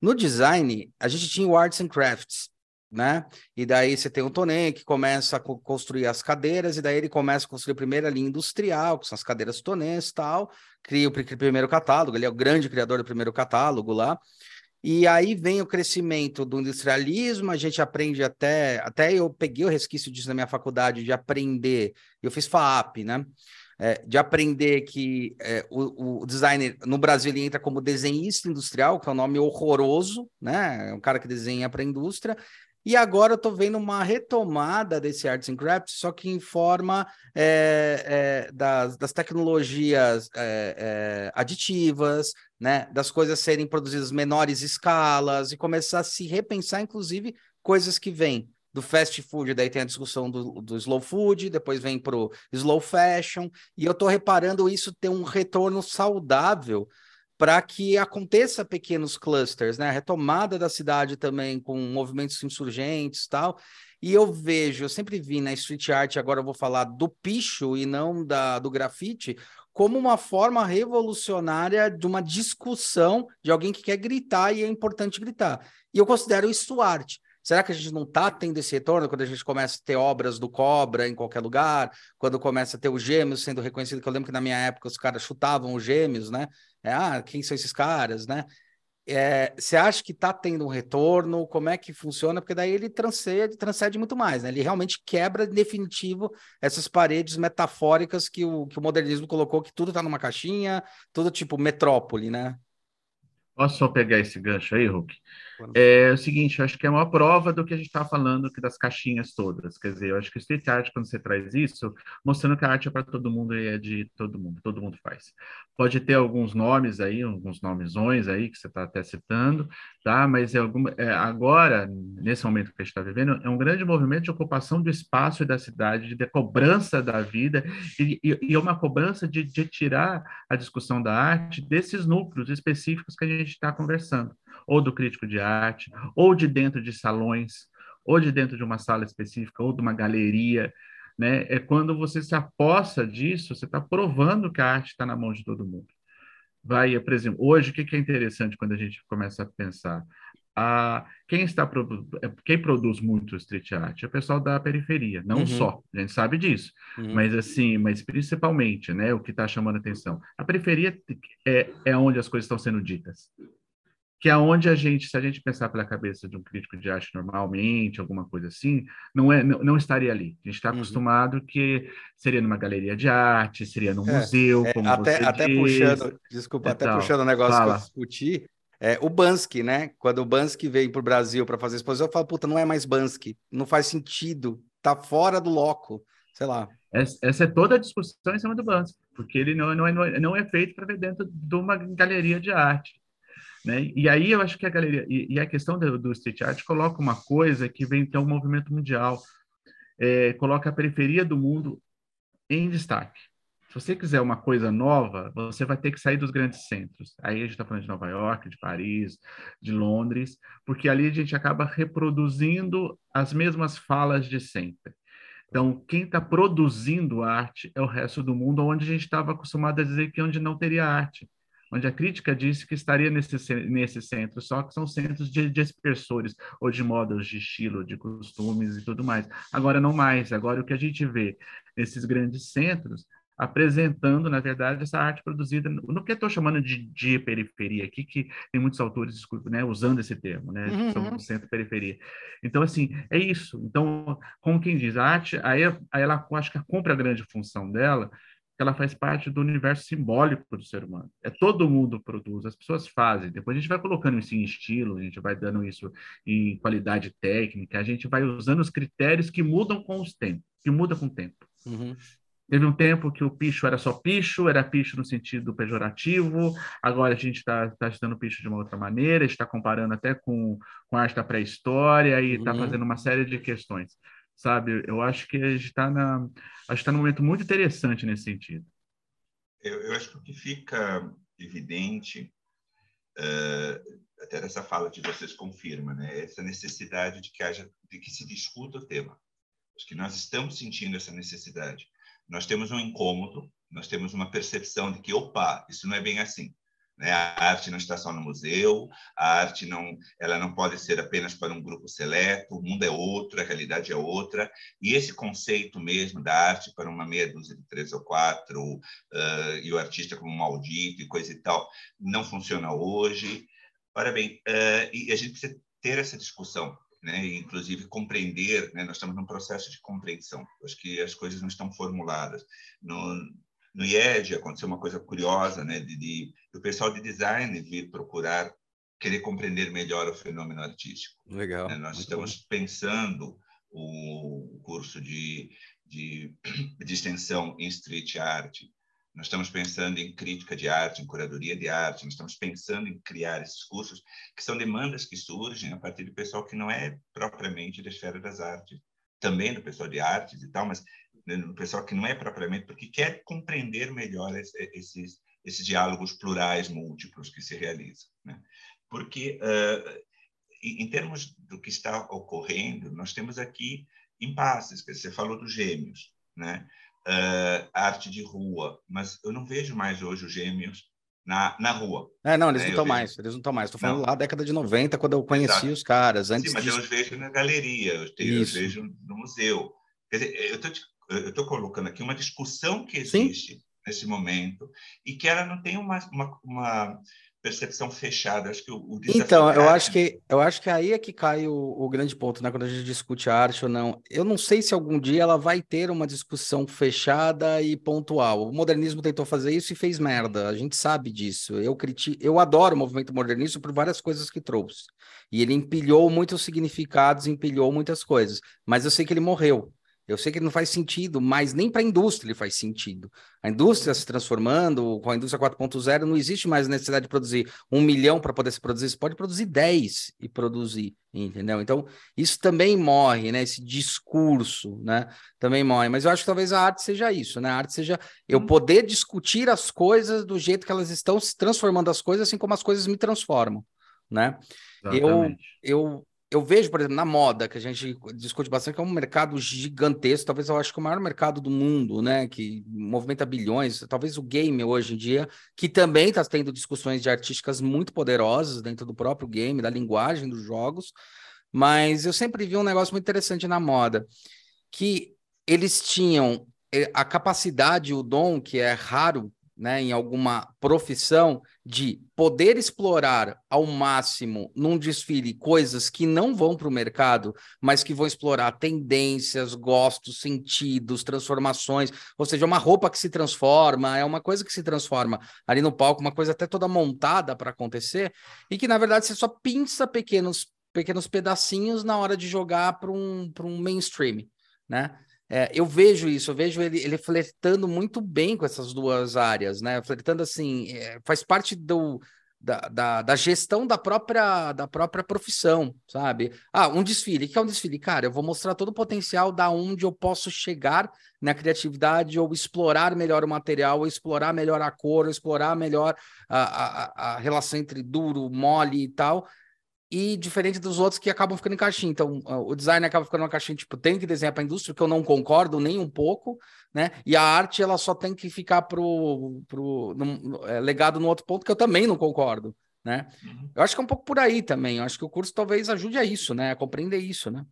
No design, a gente tinha o Arts and Crafts, né? E daí você tem o Tonen que começa a construir as cadeiras, e daí ele começa a construir a primeira linha industrial, que são as cadeiras Tonens e tal, cria o primeiro catálogo, ele é o grande criador do primeiro catálogo lá. E aí vem o crescimento do industrialismo, a gente aprende até, até eu peguei o resquício disso na minha faculdade, de aprender, eu fiz FAAP, né? É, de aprender que é, o, o, designer no Brasil ele entra como desenhista industrial, que é um nome horroroso, né? É um cara que desenha para a indústria, e agora eu estou vendo uma retomada desse Arts and Crafts, só que em forma é, é, das, das, tecnologias é, aditivas, né? das coisas serem produzidas menores escalas e começar a se repensar, inclusive, coisas que vêm do fast food, daí tem a discussão do, do slow food, depois vem para o slow fashion, e eu estou reparando isso ter um retorno saudável para que aconteça pequenos clusters, né? A retomada da cidade também com movimentos insurgentes tal. E eu vejo, eu sempre vi na street art, agora eu vou falar do picho e não da, do grafite, como uma forma revolucionária de uma discussão de alguém que quer gritar e é importante gritar. E eu considero isso arte. Será que a gente não está tendo esse retorno quando a gente começa a ter obras do Cobra em qualquer lugar, quando começa a ter os gêmeos sendo reconhecido? Que eu lembro que na minha época os caras chutavam os gêmeos, né? É, ah, quem são esses caras, né? É, você acha que está tendo um retorno? Como é que funciona? Porque daí ele transcende, transcende muito mais, né? Ele realmente quebra definitivo essas paredes metafóricas que o, que o modernismo colocou, que tudo está numa caixinha, tudo tipo metrópole, né? Posso só pegar esse gancho aí, Hulk? É o seguinte, acho que é uma prova do que a gente está falando aqui das caixinhas todas. Quer dizer, eu acho que o street art, quando você traz isso, mostrando que a arte é para todo mundo e é de todo mundo, todo mundo faz. Pode ter alguns nomes aí, alguns nomezões aí que você está até citando, tá? Mas é alguma, é, agora, nesse momento que a gente está vivendo, é um grande movimento de ocupação do espaço e da cidade, de cobrança da vida, e, e, e é uma cobrança de, de tirar a discussão da arte desses núcleos específicos que a gente está conversando ou do crítico de arte, ou de dentro de salões, ou de dentro de uma sala específica, ou de uma galeria. Né? É quando você se aposta disso, você está provando que a arte está na mão de todo mundo. Vai, por exemplo, hoje, o que é interessante quando a gente começa a pensar? a quem está é, quem produz muito street art é o pessoal da periferia, não uhum. só, a gente sabe disso, uhum. mas assim, mas principalmente, né, o que está chamando atenção. A periferia é, é onde as coisas estão sendo ditas que é onde a gente, se a gente pensar pela cabeça de um crítico de arte normalmente, alguma coisa assim, não é não, não estaria ali. A gente está uhum. acostumado que seria numa galeria de arte, seria num é, museu, é, como até, você até diz, puxando, desculpa, até tal. puxando o um negócio Fala. que eu discuti, é, o Bansky, né? Quando o Bansky veio para o Brasil para fazer exposição, eu falo, puta, não é mais Bansky, não faz sentido, tá fora do loco, sei lá. Essa, essa é toda a discussão em cima do Bansky, porque ele não, não, é, não é feito para ver dentro de uma galeria de arte. Né? E aí eu acho que a galeria e, e a questão do, do, street art coloca uma coisa que vem ter um movimento mundial, é, coloca a periferia do mundo em destaque. Se você quiser uma coisa nova, você vai ter que sair dos grandes centros. Aí a gente está falando de Nova York, de Paris, de Londres, porque ali a gente acaba reproduzindo as mesmas falas de sempre. Então, quem está produzindo arte é o resto do mundo, onde a gente estava acostumado a dizer que onde não teria arte onde a crítica disse que estaria nesse, nesse centro, só que são centros de, dispersores, ou de modos de estilo, de costumes e tudo mais. Agora não mais, agora o que a gente vê nesses grandes centros, apresentando, na verdade, essa arte produzida no que estou chamando de, de, periferia aqui, que tem muitos autores né, usando esse termo, né, uhum. são centro-periferia. Então, assim, é isso. Então, como quem diz, a arte, aí, aí ela, acho que cumpre a grande função dela, ela faz parte do universo simbólico do ser humano. É todo mundo produz, as pessoas fazem. Depois a gente vai colocando isso em estilo, a gente vai dando isso em qualidade técnica, a gente vai usando os critérios que mudam com os tempos, que mudam com o tempo. Uhum. Teve um tempo que o picho era só picho, era picho no sentido pejorativo. Agora a gente está tá estudando picho de uma outra maneira, está comparando até com, com a arte da pré-história e está uhum. fazendo uma série de questões sabe? Eu acho que a gente está tá num momento muito interessante nesse sentido. Eu, eu acho que o que fica evidente uh, até essa fala de vocês confirma, né? Essa necessidade de que haja, de que se discuta o tema. Acho que nós estamos sentindo essa necessidade. Nós temos um incômodo, nós temos uma percepção de que, opa, isso não é bem assim. Né? A arte não está só no museu, a arte não, ela não pode ser apenas para um grupo seleto, o mundo é outro, a realidade é outra, e esse conceito mesmo da arte para uma meia dúzia de três ou quatro, uh, e o artista como maldito e coisa e tal, não funciona hoje. Ora bem, uh, e a gente precisa ter essa discussão, né? Inclusive compreender, né? nós estamos num processo de compreensão. Acho que as coisas não estão formuladas. No, no IED aconteceu uma coisa curiosa, né, de, de o pessoal de design vir procurar querer compreender melhor o fenômeno artístico. Legal. Né? Nós estamos bom. pensando o curso de, de, de extensão em street art. Nós estamos pensando em crítica de arte, em curadoria de arte. Nós estamos pensando em criar esses cursos que são demandas que surgem a partir do pessoal que não é propriamente da esfera das artes, também do pessoal de artes e tal, mas no pessoal que não é propriamente, porque quer compreender melhor esses, esses diálogos plurais, múltiplos que se realizam. Né? Porque, uh, em termos do que está ocorrendo, nós temos aqui impasses, que você falou dos gêmeos, né? Uh, arte de rua, mas eu não vejo mais hoje os gêmeos na, na rua. É, não, eles né? não estão mais, eles não estão mais. Estou falando não. lá da década de 90, quando eu conheci Exato. os caras. Antes Sim, mas disso... eu os vejo na galeria, eu, tenho, eu vejo no museu. Quer dizer, eu estou eu estou colocando aqui uma discussão que existe Sim. nesse momento e que ela não tem uma, uma, uma percepção fechada. Acho que o, o então, eu acho que eu acho que aí é que cai o, o, grande ponto, né? Quando a gente discute arte ou não. Eu não sei se algum dia ela vai ter uma discussão fechada e pontual. O modernismo tentou fazer isso e fez merda. A gente sabe disso. Eu critico, eu adoro o movimento modernista por várias coisas que trouxe. E ele empilhou muitos significados, empilhou muitas coisas. Mas eu sei que ele morreu. Eu sei que não faz sentido, mas nem para a indústria ele faz sentido. A indústria se transformando, com a indústria 4.0, não existe mais necessidade de produzir um milhão para poder se produzir, você pode produzir 10 e produzir, entendeu? Então, isso também morre, né? Esse discurso, né? Também morre. Mas eu acho que talvez a arte seja isso, né? A arte seja eu uhum. poder discutir as coisas do jeito que elas estão se transformando as coisas, assim como as coisas me transformam, né? Exatamente. Eu, eu eu vejo, por exemplo, na moda, que a gente discute bastante, que é um mercado gigantesco, talvez eu acho que o maior mercado do mundo, né? Que movimenta bilhões, talvez o game hoje em dia, que também está tendo discussões de artísticas muito poderosas dentro do próprio game, da linguagem dos jogos. Mas eu sempre vi um negócio muito interessante na moda, que eles tinham eh, a capacidade, o dom, que é raro né, em alguma profissão, de poder explorar ao máximo num desfile coisas que não vão para o mercado, mas que vão explorar tendências, gostos, sentidos, transformações, ou seja, uma roupa que se transforma, é uma coisa que se transforma ali no palco, uma coisa até toda montada para acontecer, e que na verdade você só pinça pequenos pequenos pedacinhos na hora de jogar para um, um mainstream, né? É, eu vejo isso, eu vejo ele, ele flertando muito bem com essas duas áreas, né? Flertando assim, é, faz parte do, da, da, da, gestão da própria, da própria profissão, sabe? Ah, um desfile, o que é um desfile? Cara, eu vou mostrar todo o potencial da onde eu posso chegar na criatividade, ou explorar melhor o material, ou explorar melhor a cor, ou explorar melhor a, a, a relação entre duro, mole e tal e diferente dos outros que acabam ficando em caixinha. Então, o design acaba ficando uma caixinha, tipo, tem que desenhar para a indústria, que eu não concordo nem um pouco, né? E a arte, ela só tem que ficar pro, pro no, é, legado no outro ponto, que eu também não concordo, né? Uhum. Eu acho que é um pouco por aí também. Eu acho que o curso talvez ajude a isso, né? A compreender isso, né?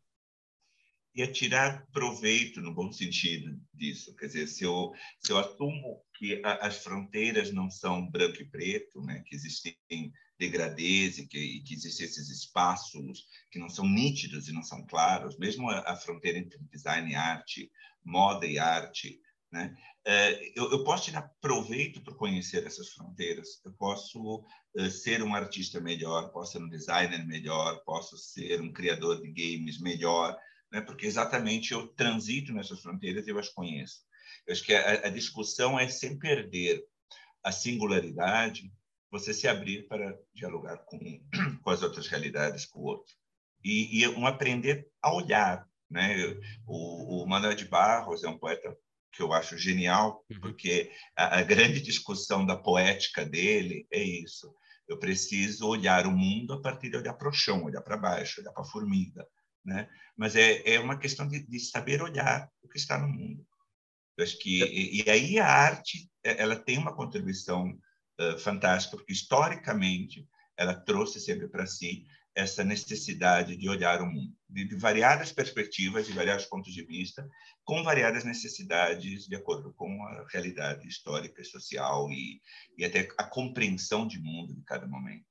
E a tirar proveito, no bom sentido disso. Quer dizer, se eu, se eu assumo que a, as fronteiras não são branco e preto, né? Que existem degradês e que, e que existem esses espaços que não são nítidos e não são claros, mesmo a, a fronteira entre design e arte, moda e arte, né? É, eu, eu, posso tirar proveito por conhecer essas fronteiras. Eu posso uh, ser um artista melhor, posso ser um designer melhor, posso ser um criador de games melhor, né? porque exatamente eu transito nessas fronteiras e eu as conheço. Eu acho que a, a discussão é sem perder a singularidade você se abrir para dialogar com, com as outras realidades, com o outro. E, e um aprender a olhar. Né? O, o Manuel de Barros é um poeta que eu acho genial, uhum. porque a, a, grande discussão da poética dele é isso. Eu preciso olhar o mundo a partir de olhar para o chão, olhar para baixo, olhar para a formiga, né? Mas é, é uma questão de, de saber olhar o que está no mundo. Eu acho que e, e aí a arte é, ela tem uma contribuição uh, fantástica porque historicamente ela trouxe sempre para si essa necessidade de olhar o mundo de, de, variadas perspectivas, de variados pontos de vista, com variadas necessidades de acordo com a realidade histórica e social e, e até a compreensão de mundo de cada momento.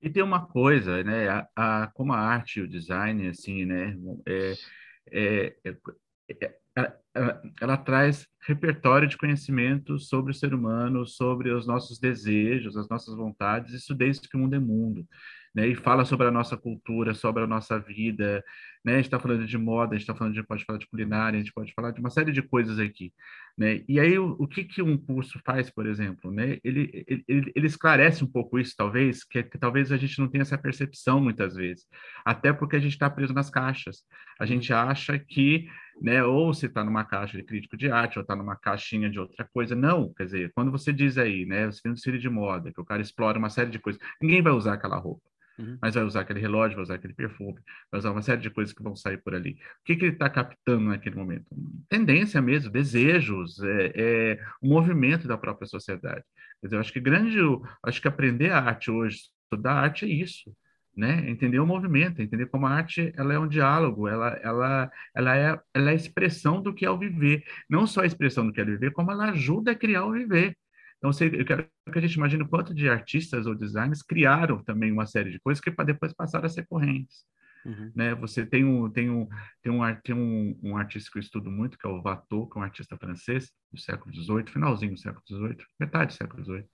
E tem uma coisa, né? A, a, como a arte e o design, assim, né? É, é, é, é ela, ela, traz repertório de conhecimento sobre o ser humano, sobre os nossos desejos, as nossas vontades, isso desde que o mundo é mundo né? E fala sobre a nossa cultura, sobre a nossa vida, né? A gente está falando de moda, a gente está falando de pode falar de culinária, a gente pode falar de uma série de coisas aqui, né? E aí o, o que que um curso faz, por exemplo, né? Ele, ele, ele esclarece um pouco isso, talvez, que, que talvez a gente não tenha essa percepção muitas vezes, até porque a gente está preso nas caixas. A gente acha que né? Ou você está numa caixa de crítico de arte, ou está numa caixinha de outra coisa. Não, quer dizer, quando você diz aí, né? Você tem um desfile de moda, que o cara explora uma série de coisas, ninguém vai usar aquela roupa. Uhum. Mas vai usar aquele relógio, vai usar aquele perfume, vai usar uma série de coisas que vão sair por ali. O que, que ele está captando naquele momento? Tendência mesmo, desejos, é, é, o movimento da própria sociedade. Quer dizer, eu acho que grande, acho que aprender a arte hoje, estudar arte é isso. Né? Entender o movimento, entender como a arte ela é um diálogo, ela, ela, ela, é, ela é a expressão do que é o viver. Não só a expressão do que é o viver, como ela ajuda a criar o viver. Então, eu quero que a gente imagine o quanto de artistas ou designers criaram também uma série de coisas que depois passaram a ser correntes. Uhum. Né? Você tem um tem um tem um tem um, um artista que eu estudo muito que é o Watteau, que é um artista francês do século XVIII, finalzinho do século XVIII, metade do século XVIII,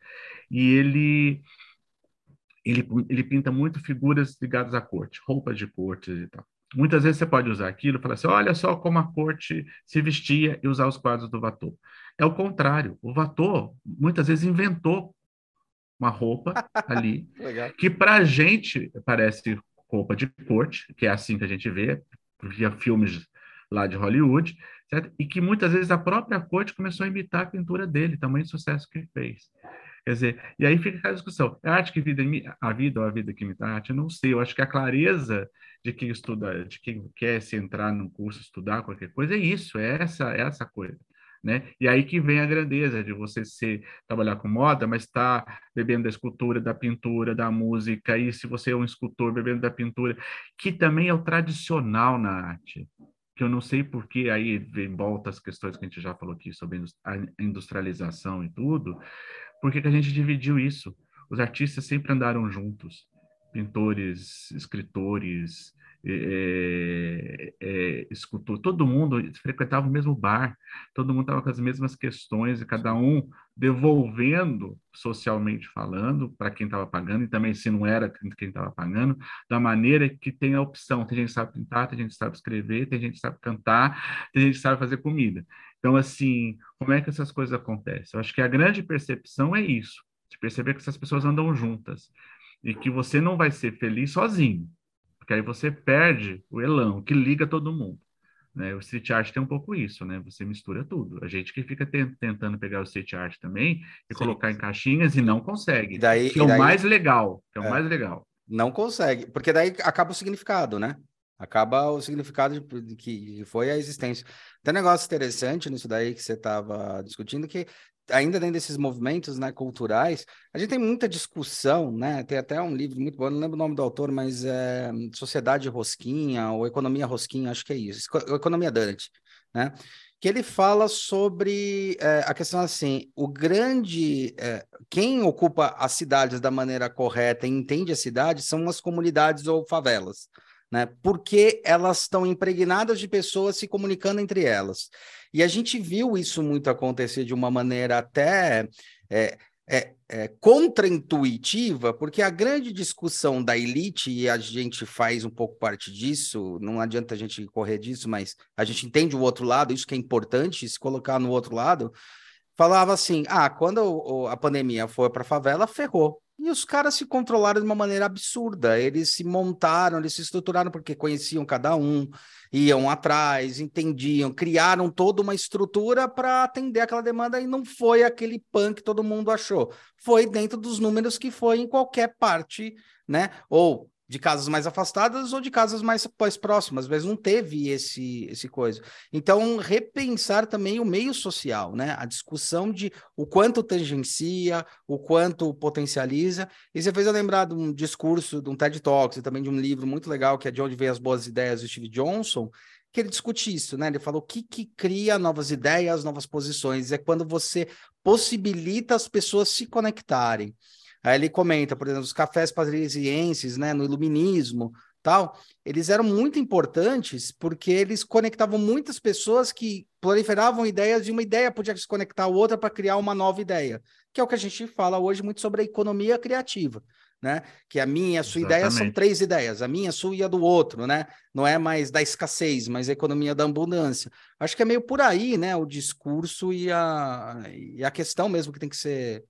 e ele ele ele pinta muito figuras ligadas à corte, roupas de corte e tal. Muitas vezes você pode usar aquilo e falar assim, olha só como a corte se vestia e usar os quadros do Watteau. É o contrário. O Watteau muitas vezes inventou uma roupa ali que para a gente parece roupa de corte, que é assim que a gente vê via filmes lá de Hollywood, certo? E que muitas vezes a própria corte começou a imitar a pintura dele, tamanho sucesso que ele fez. Quer dizer, e aí fica a discussão: é arte que vida, a vida ou a vida que imita a arte? Eu não sei. Eu acho que a clareza de quem estuda, de quem quer se entrar num curso, estudar qualquer coisa, é isso, é essa, é essa coisa né? E aí que vem a grandeza de você ser, trabalhar com moda, mas estar tá bebendo da escultura, da pintura, da música, e se você é um escultor bebendo da pintura, que também é o tradicional na arte, que eu não sei por que aí vem volta as questões que a gente já falou aqui sobre a industrialização e tudo, por que a gente dividiu isso? Os artistas sempre andaram juntos, pintores, escritores, é, é, escutou, todo mundo frequentava o mesmo bar, todo mundo estava com as mesmas questões e cada um devolvendo, socialmente falando, para quem estava pagando, e também se não era quem estava pagando, da maneira que tem a opção. Tem gente que sabe pintar, tem gente que sabe escrever, tem gente que sabe cantar, tem gente que sabe fazer comida. Então, assim, como é que essas coisas acontecem? Eu acho que a grande percepção é isso, de perceber que essas pessoas andam juntas e que você não vai ser feliz sozinho porque aí você perde o elão que liga todo mundo. Né? O street art tem um pouco isso, né? Você mistura tudo. A gente que fica tentando pegar o street art também e Sim. colocar em caixinhas e não consegue. Daí, que é daí, o mais legal. Que é, é o mais legal. Não consegue, porque daí acaba o significado, né? Acaba o significado de, que foi a existência. Tem um negócio interessante nisso daí que você estava discutindo, que ainda dentro desses movimentos né, culturais, a gente tem muita discussão, né? Tem até um livro muito bom, não lembro o nome do autor, mas é Sociedade Rosquinha ou Economia Rosquinha, acho que é isso, Economia Donut, né? Que ele fala sobre é, a questão assim, o grande, é, quem ocupa as cidades da maneira correta e entende a cidade são as comunidades ou favelas, né? Porque elas estão impregnadas de pessoas se comunicando entre elas. E a gente viu isso muito acontecer de uma maneira até é, é, é, contraintuitiva, porque a grande discussão da elite, e a gente faz um pouco parte disso, não adianta a gente correr disso, mas a gente entende o outro lado, isso que é importante, se colocar no outro lado, falava assim: ah, quando a pandemia foi para a favela, ferrou. E os caras se controlaram de uma maneira absurda. Eles se montaram, eles se estruturaram porque conheciam cada um, iam atrás, entendiam, criaram toda uma estrutura para atender aquela demanda e não foi aquele pan que todo mundo achou. Foi dentro dos números que foi em qualquer parte, né? Ou de casas mais afastadas ou de casas mais, mais próximas, mas não teve esse, esse coisa. Então, repensar também o meio social, né? A discussão de o quanto tangencia, o quanto potencializa. E você fez eu lembrar de um discurso, de um TED Talks e também de um livro muito legal, que é De Onde Vem as Boas Ideias, do Steve Johnson, que ele discute isso, né? Ele falou o que, que cria novas ideias, novas posições. É quando você possibilita as pessoas se conectarem. Aí ele comenta, por exemplo, os cafés parisienses, né, no iluminismo, tal, eles eram muito importantes porque eles conectavam muitas pessoas que proliferavam ideias e uma ideia podia se conectar a outra para criar uma nova ideia, que é o que a gente fala hoje muito sobre a economia criativa. Né? Que a minha e a sua Exatamente. ideia são três ideias, a minha, a sua e a do outro, né? Não é mais da escassez, mas a economia da abundância. Acho que é meio por aí, né? O discurso e a, e a questão mesmo que tem que ser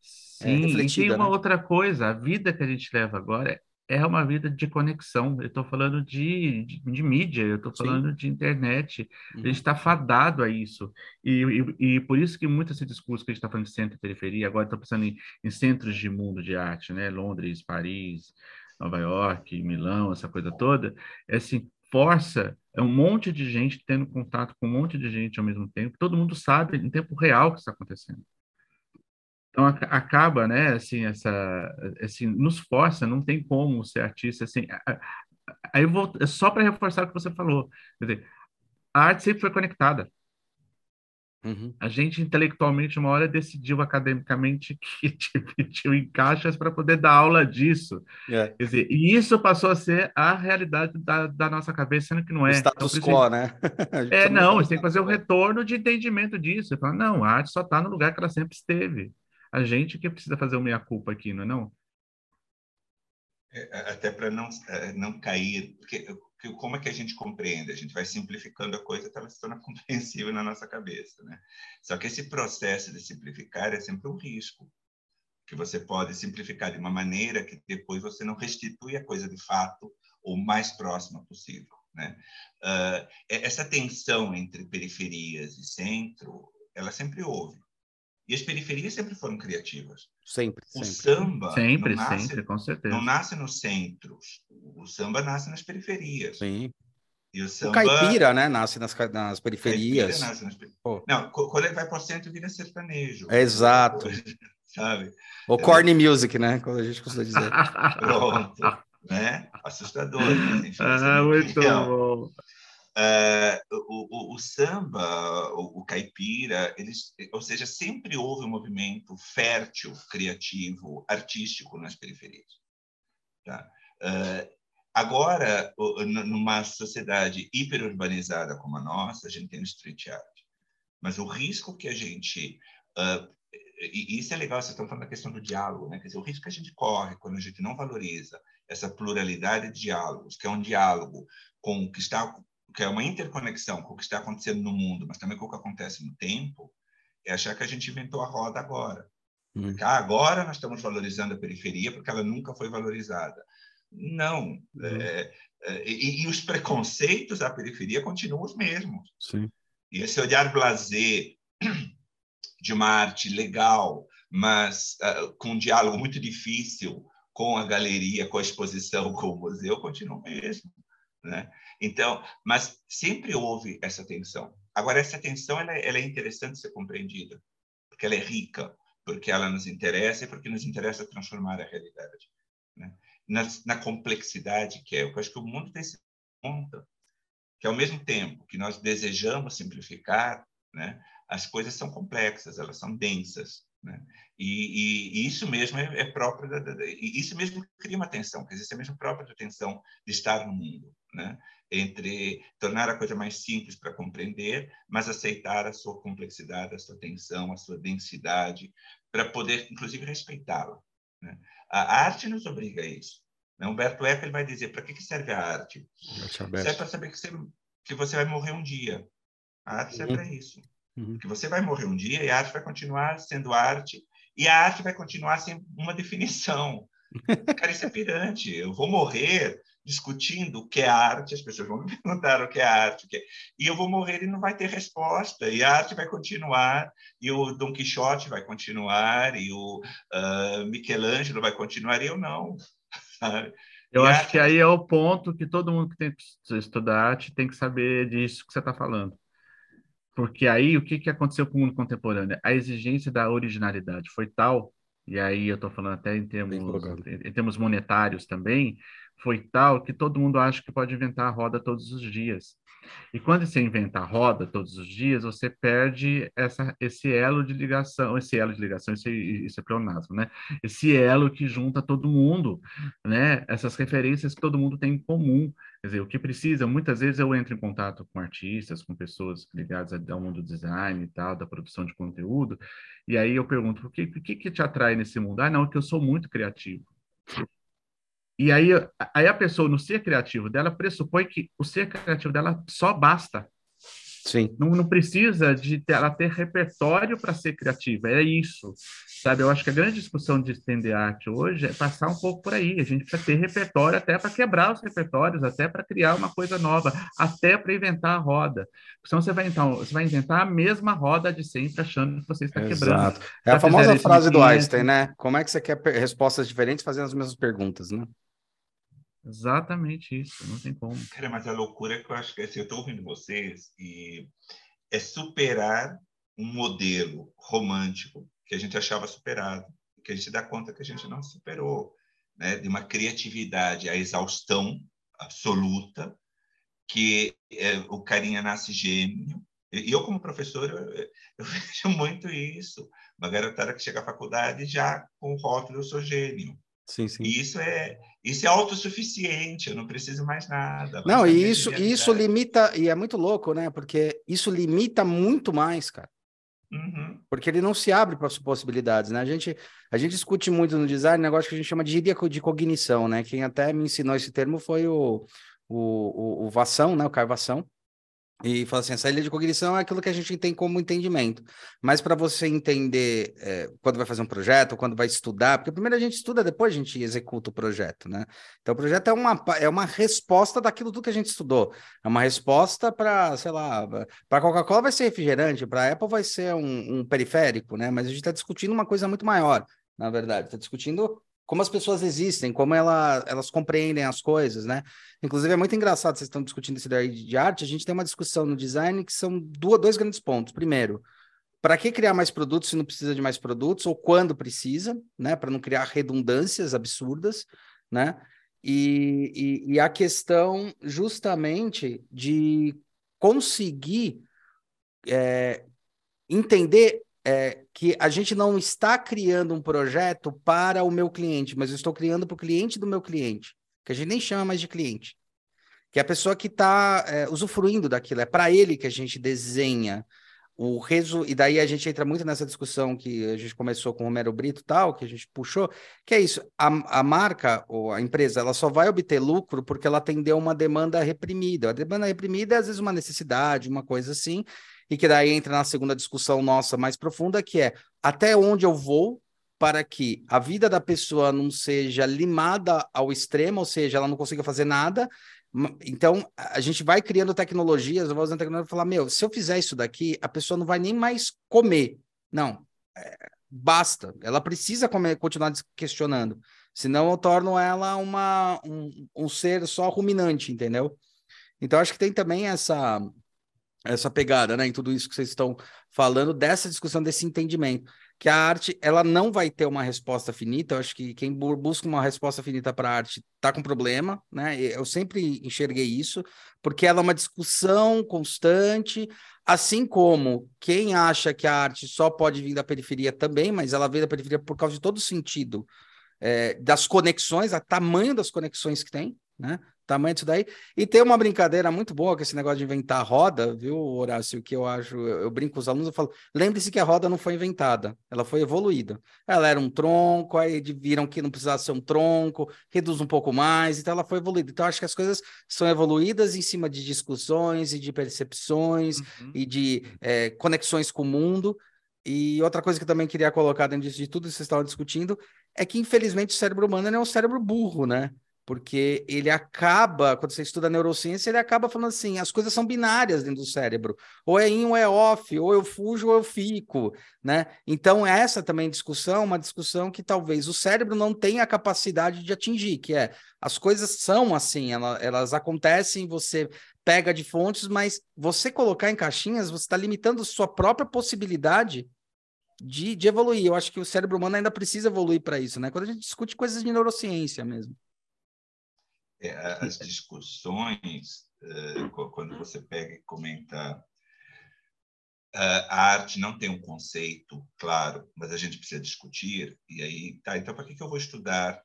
Sim, é, e tem uma né? outra coisa, a vida que a gente leva agora é uma vida de conexão. Eu estou falando de, de, de, mídia, eu estou falando Sim. de internet. Uhum. A gente está fadado a isso. E, e, e, por isso que muito esse discurso que a gente está falando de centro e periferia, agora estou pensando em, em, centros de mundo de arte, né? Londres, Paris, Nova York, Milão, essa coisa toda, é assim, força é um monte de gente tendo contato com um monte de gente ao mesmo tempo. Todo mundo sabe em tempo real o que está acontecendo. Então acaba, né, assim, essa, assim, nos força, não tem como ser artista, assim, aí eu vou, é só para reforçar o que você falou, dizer, a arte sempre foi conectada. Uhum. A gente intelectualmente uma hora decidiu academicamente que dividiu em caixas para poder dar aula disso. É. Quer dizer, e isso passou a ser a realidade da, da nossa cabeça, sendo que não é. O status então, quo, né? é, não, você tem que fazer o retorno de entendimento disso. Fala, não, a arte só está no lugar que ela sempre esteve a gente que precisa fazer o meia-culpa aqui, não é não? É, até para não, é, não cair, porque como é que a gente compreende? A gente vai simplificando a coisa até ela se torna compreensível na nossa cabeça, né? Só que esse processo de simplificar é sempre um risco, que você pode simplificar de uma maneira que depois você não restitui a coisa de fato o mais próxima possível, né? Uh, essa tensão entre periferias e centro, ela sempre houve. E as periferias sempre foram criativas. Sempre. O sempre. samba. Sempre, nasce, sempre, com certeza. Não nasce nos centros. O samba nasce nas periferias. Sim. E o, samba... o caipira, né? Nasce nas, nas periferias. Nasce nas... Não, quando ele vai para o centro, vira sertanejo. exato. Sabe? O corny music, né? Como a gente costuma dizer. Pronto. né? Assustador. Enfim, ah, muito bom. Uh, o, o, o, samba, o, o, caipira, eles, ou seja, sempre houve um movimento fértil, criativo, artístico nas periferias. Tá? Uh, agora, numa sociedade hiperurbanizada como a nossa, a gente tem o street art, mas o risco que a gente uh, e isso é legal, vocês estão falando da questão do diálogo, né? Quer dizer, o risco que a gente corre quando a gente não valoriza essa pluralidade de diálogos, que é um diálogo com o que está que é uma interconexão com o que está acontecendo no mundo, mas também com o que acontece no tempo, é achar que a gente inventou a roda agora. Hum. Ah, agora nós estamos valorizando a periferia porque ela nunca foi valorizada. Não. Hum. É, é, e, e, os preconceitos à periferia continuam os mesmos. Sim. E esse olhar blasé de uma arte legal, mas uh, com um diálogo muito difícil com a galeria, com a exposição, com o museu, continua o mesmo. Né? Então, mas sempre houve essa tensão. Agora, essa tensão ela, ela é interessante ser compreendida, porque ela é rica, porque ela nos interessa e porque nos interessa transformar a realidade. Né? Na, na, complexidade que é, eu acho que o mundo tem se conta que ao mesmo tempo que nós desejamos simplificar, né, as coisas são complexas, elas são densas, né? E, e, e, isso mesmo é, é próprio da, da, isso mesmo cria uma tensão, quer dizer, isso é mesmo próprio da tensão de estar no mundo, né? Entre tornar a coisa mais simples para compreender, mas aceitar a sua complexidade, a sua tensão, a sua densidade, para poder, inclusive, respeitá-la. Né? A arte nos obriga a isso. Né? Humberto Eco ele vai dizer para que, que serve a arte? Serve para saber que você, que você vai morrer um dia. A arte serve uhum. para isso. Uhum. Que você vai morrer um dia e a arte vai continuar sendo arte, e a arte vai continuar sem uma definição. Cara, isso é pirante. Eu vou morrer discutindo o que é arte, as pessoas vão me perguntar o que é arte, que é... e eu vou morrer e não vai ter resposta, e a arte vai continuar, e o Dom Quixote vai continuar, e o uh, Michelangelo vai continuar, e eu não. Sabe? Eu e acho arte... que aí é o ponto que todo mundo que tem que estudar arte tem que saber disso que você está falando. Porque aí o que, que aconteceu com o mundo contemporâneo? A exigência da originalidade foi tal, e aí eu estou falando até em termos, em termos monetários também, foi tal que todo mundo acha que pode inventar a roda todos os dias. E quando você inventa a roda todos os dias, você perde essa, esse elo de ligação, esse elo de ligação, esse, esse é pleonasmo, né? Esse elo que junta todo mundo, né? Essas referências que todo mundo tem em comum. Quer dizer, o que precisa, muitas vezes eu entro em contato com artistas, com pessoas ligadas ao mundo do design e tal, da produção de conteúdo, e aí eu pergunto, o que, que, que te atrai nesse mundo? Ah, não, que eu sou muito criativo. E aí, aí a pessoa, no ser criativo dela, pressupõe que o ser criativo dela só basta. Sim. Não, não precisa de ter, ela ter repertório para ser criativa, é isso. Sabe, eu acho que a grande discussão de estender arte hoje é passar um pouco por aí. A gente precisa ter repertório até para quebrar os repertórios, até para criar uma coisa nova, até para inventar a roda. Senão você vai, então, você vai inventar a mesma roda de sempre, achando que você está quebrando. É a famosa frase do Einstein, né? Como é que você quer respostas diferentes fazendo as mesmas perguntas, né? Exatamente isso, não tem como. Cara, mas a loucura é que eu acho que assim, eu estou ouvindo vocês e é superar um modelo romântico que a gente achava superado, que a gente dá conta que a gente não superou, né? de uma criatividade à exaustão absoluta, que é, o carinha nasce gênio. E eu, como professor, eu, eu vejo muito isso. Uma garotada que chega à faculdade já com o rótulo eu sou gênio. Sim, sim. E isso é, isso é autossuficiente, eu não preciso mais nada. Não, e isso, isso limita, e é muito louco, né? Porque isso limita muito mais, cara. Uhum. Porque ele não se abre para as possibilidades, né? A gente, a gente discute muito no design um negócio que a gente chama de gíria de cognição, né? Quem até me ensinou esse termo foi o, o, o, o Vação, né? O Caio Vação. E fala assim, essa ilha de cognição é aquilo que a gente tem como entendimento. Mas para você entender é, quando vai fazer um projeto, quando vai estudar, porque primeiro a gente estuda, depois a gente executa o projeto, né? Então o projeto é uma, é uma resposta daquilo tudo que a gente estudou. É uma resposta para, sei lá, para Coca-Cola vai ser refrigerante, para Apple vai ser um, um periférico, né? Mas a gente está discutindo uma coisa muito maior, na verdade. Está discutindo como as pessoas existem, como ela, elas compreendem as coisas, né? Inclusive, é muito engraçado, vocês estão discutindo isso daí de arte, a gente tem uma discussão no design que são duas, dois grandes pontos. Primeiro, para que criar mais produtos se não precisa de mais produtos, ou quando precisa, né? Para não criar redundâncias absurdas, né? E, e, e a questão justamente de conseguir é, entender é, que a gente não está criando um projeto para o meu cliente, mas eu estou criando para o cliente do meu cliente, que a gente nem chama mais de cliente, que é a pessoa que está é, usufruindo daquilo, é para ele que a gente desenha o resu... e daí a gente entra muito nessa discussão que a gente começou com o Romero Brito tal, que a gente puxou, que é isso, a, a marca ou a empresa, ela só vai obter lucro porque ela atendeu uma demanda reprimida. A demanda reprimida é às vezes uma necessidade, uma coisa assim, e que daí entra na segunda discussão nossa mais profunda, que é até onde eu vou para que a vida da pessoa não seja limada ao extremo, ou seja, ela não consiga fazer nada. Então, a gente vai criando tecnologias, eu vou usando tecnologia e falar, meu, se eu fizer isso daqui, a pessoa não vai nem mais comer. Não, é, basta. Ela precisa comer, continuar questionando. Senão eu torno ela uma, um, um ser só ruminante, entendeu? Então, acho que tem também essa essa pegada, né, em tudo isso que vocês estão falando, dessa discussão, desse entendimento, que a arte, ela não vai ter uma resposta finita, eu acho que quem busca uma resposta finita para a arte está com problema, né, eu sempre enxerguei isso, porque ela é uma discussão constante, assim como quem acha que a arte só pode vir da periferia também, mas ela veio da periferia por causa de todo o sentido é, das conexões, a tamanho das conexões que tem, né? Tamanho disso daí. E tem uma brincadeira muito boa com esse negócio de inventar roda, viu, Horácio? Que eu acho, eu, eu brinco com os alunos, eu falo: lembre-se que a roda não foi inventada, ela foi evoluída. Ela era um tronco, aí viram que não precisava ser um tronco, reduz um pouco mais, então ela foi evoluída. Então, acho que as coisas são evoluídas em cima de discussões e de percepções uhum. e de é, conexões com o mundo. E outra coisa que eu também queria colocar dentro de tudo que vocês estavam discutindo é que, infelizmente, o cérebro humano é um cérebro burro, né? Porque ele acaba, quando você estuda neurociência, ele acaba falando assim: as coisas são binárias dentro do cérebro, ou é in ou é off, ou eu fujo ou eu fico, né? Então, essa também discussão, uma discussão que talvez o cérebro não tenha a capacidade de atingir, que é as coisas são assim, elas, elas acontecem, você pega de fontes, mas você colocar em caixinhas, você está limitando sua própria possibilidade de, de evoluir. Eu acho que o cérebro humano ainda precisa evoluir para isso, né? Quando a gente discute coisas de neurociência mesmo. É, as discussões, eh, quando você pega e comenta a arte não tem um conceito claro, mas a gente precisa discutir. E aí, tá, então para que, eu vou estudar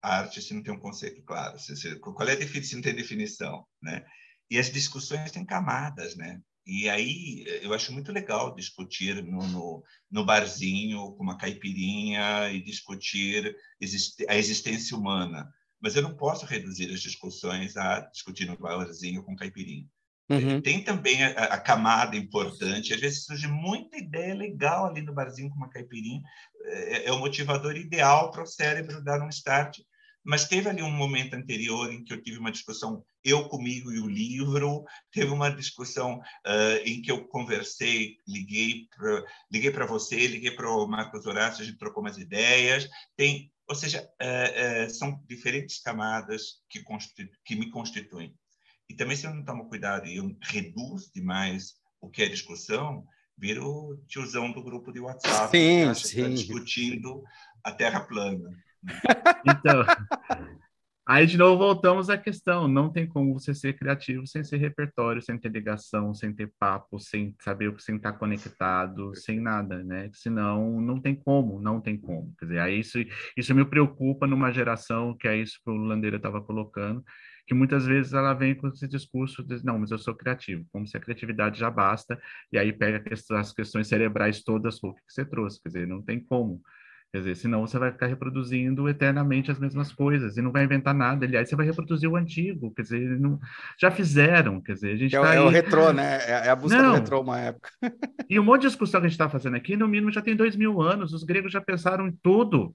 arte se não tem um conceito claro? Se, se, qual é a definição se não tem definição? Né? E as discussões têm camadas, né? E aí eu acho muito legal discutir no, no, no barzinho com uma caipirinha e discutir a existência humana mas eu não posso reduzir as discussões a discutir no barzinho com caipirinha. Uhum. Tem também a, a, camada importante, às vezes surge muita ideia legal ali no barzinho com uma caipirinha, é, é o motivador ideal para o cérebro dar um start, mas teve ali um momento anterior em que eu tive uma discussão eu comigo e o livro, teve uma discussão uh, em que eu conversei, liguei para liguei para você, liguei para o Marcos Horácio, a gente trocou umas ideias, tem ou seja, uh, uh, são diferentes camadas que, que, me constituem. E também, se eu não tomo cuidado e eu reduzo demais o que é discussão, vira o tiozão do grupo de WhatsApp sim, que sim. Tá discutindo a Terra plana. Então, Aí, de novo, voltamos à questão. Não tem como você ser criativo sem ser repertório, sem ter ligação, sem ter papo, sem saber, sem estar conectado, sem nada, né? Senão, não tem como, não tem como. Quer dizer, aí isso, isso me preocupa numa geração, que é isso que o Landeira estava colocando, que muitas vezes ela vem com esse discurso de, não, mas eu sou criativo, como se a criatividade já basta, e aí pega as questões cerebrais todas, o que você trouxe, quer dizer, não tem como. Quer dizer, senão você vai ficar reproduzindo eternamente as mesmas coisas e não vai inventar nada. Aliás, você vai reproduzir o antigo, quer dizer, não... já fizeram, quer dizer, a gente é, tá é aí... o retrô, né? É, é a busca não. do retrô uma época. e um monte de discussão que a gente está fazendo aqui, no mínimo, já tem dois mil anos. Os gregos já pensaram em tudo.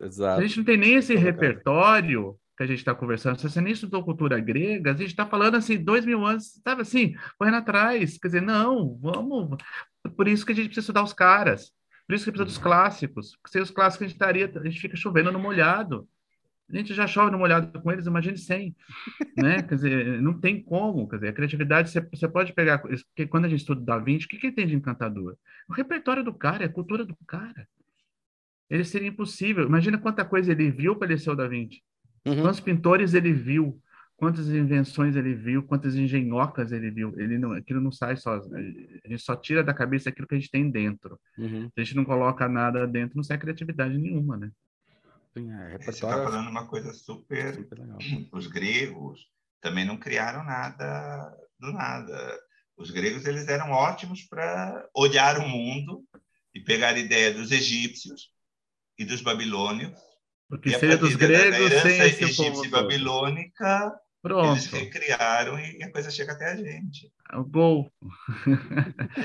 Exato. A gente não tem nem esse repertório que a gente está conversando. Se você nem estudou cultura grega, a gente está falando assim, dois mil anos, sabe assim, correndo atrás. Quer dizer, não, vamos. Por isso que a gente precisa estudar os caras. Por isso que precisa dos clássicos. Porque sem os clássicos a gente, estaria, a gente fica chovendo no molhado. A gente já chove no molhado com eles, imagine sem. né? Quer dizer, não tem como. Quer dizer, a criatividade, você, você pode pegar. Porque quando a gente estuda Da Vinci, o que, que ele tem de encantador? O repertório do cara, é a cultura do cara. Ele seria impossível. Imagina quanta coisa ele viu para ele ser o Da Vinci. Uhum. Quantos pintores ele viu, quantas invenções ele viu, quantas engenhocas ele viu. Ele não, aquilo não sai só. A gente só tira da cabeça aquilo que a gente tem dentro. Uhum. Se a gente não coloca nada dentro, não sai criatividade nenhuma, né? Sim, é, Você está falando uma coisa super. super Os gregos também não criaram nada do nada. Os gregos eles eram ótimos para olhar o mundo e pegar a ideia dos egípcios e dos babilônios. Porque seria dos gregos, da, da sem egípcia e babilônica, Pronto. Eles recriaram e a coisa chega até a gente. É o gol.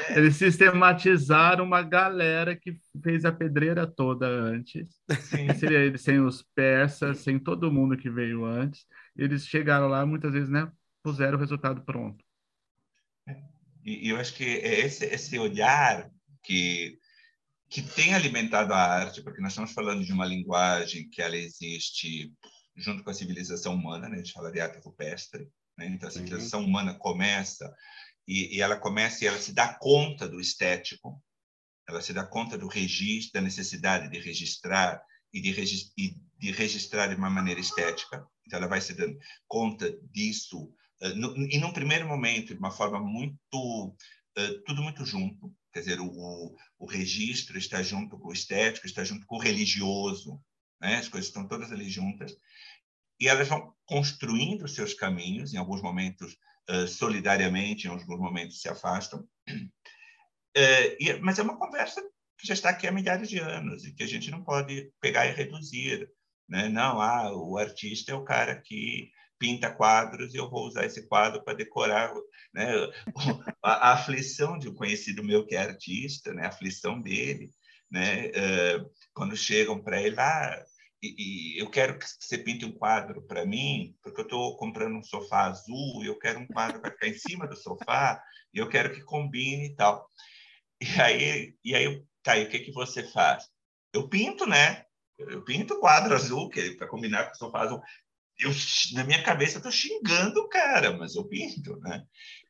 É. Eles sistematizaram uma galera que fez a pedreira toda antes. Sim. Seria sem os persas, sem todo mundo que veio antes. Eles chegaram lá, muitas vezes, né? Puseram o resultado pronto. E, e eu acho que é esse, esse olhar que que tem alimentado a arte, porque nós estamos falando de uma linguagem que ela existe junto com a civilização humana, né? a gente fala de arte rupestre, né? então a civilização uhum. humana começa e, e, ela começa e ela se dá conta do estético, ela se dá conta do registro, da necessidade de registrar e de, registrar, e de registrar de uma maneira estética, então ela vai se dando conta disso uh, no, e num primeiro momento de uma forma muito uh, tudo muito junto, quer dizer o, o, o registro está junto com o estético, está junto com o religioso, né? as coisas estão todas ali juntas, e elas vão construindo seus caminhos, em alguns momentos uh, solidariamente, em alguns momentos se afastam, uh, e, mas é uma conversa que já está aqui há milhares de anos e que a gente não pode pegar e reduzir. Né? Não, ah, o artista é o cara que pinta quadros e eu vou usar esse quadro para decorar né? a, a, aflição de um conhecido meu que é artista, né? a aflição dele, né? Uh, quando chegam para ele, ah, e, eu quero que você pinte um quadro para mim, porque eu estou comprando um sofá azul e eu quero um quadro para ficar em cima do sofá e eu quero que combine e tal. E aí, e aí, tá, e o que que você faz? Eu pinto, né? Eu pinto o quadro azul que para combinar com o sofá azul. Eu, na minha cabeça, eu tô xingando o cara, mas eu pinto, né?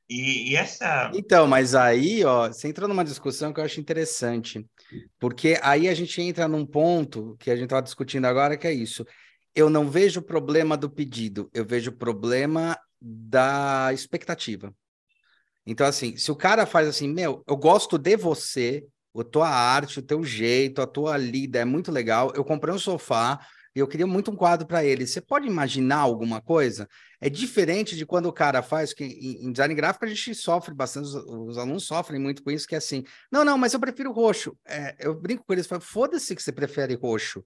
E, e, essa. Então, mas aí, ó, você entrou numa discussão que eu acho interessante, porque aí a gente entra num ponto que a gente estava discutindo agora, que é isso. Eu não vejo o problema do pedido, eu vejo o problema da expectativa. Então, assim, se o cara faz assim, meu, eu gosto de você, a tua arte, o teu jeito, a tua lida é muito legal, eu comprei um sofá, eu queria muito um quadro para ele. Você pode imaginar alguma coisa? É diferente de quando o cara faz, que em, design gráfico a gente sofre bastante, os, os, alunos sofrem muito com isso, que é assim, não, não, mas eu prefiro roxo. É, eu brinco com eles, foda-se que você prefere roxo.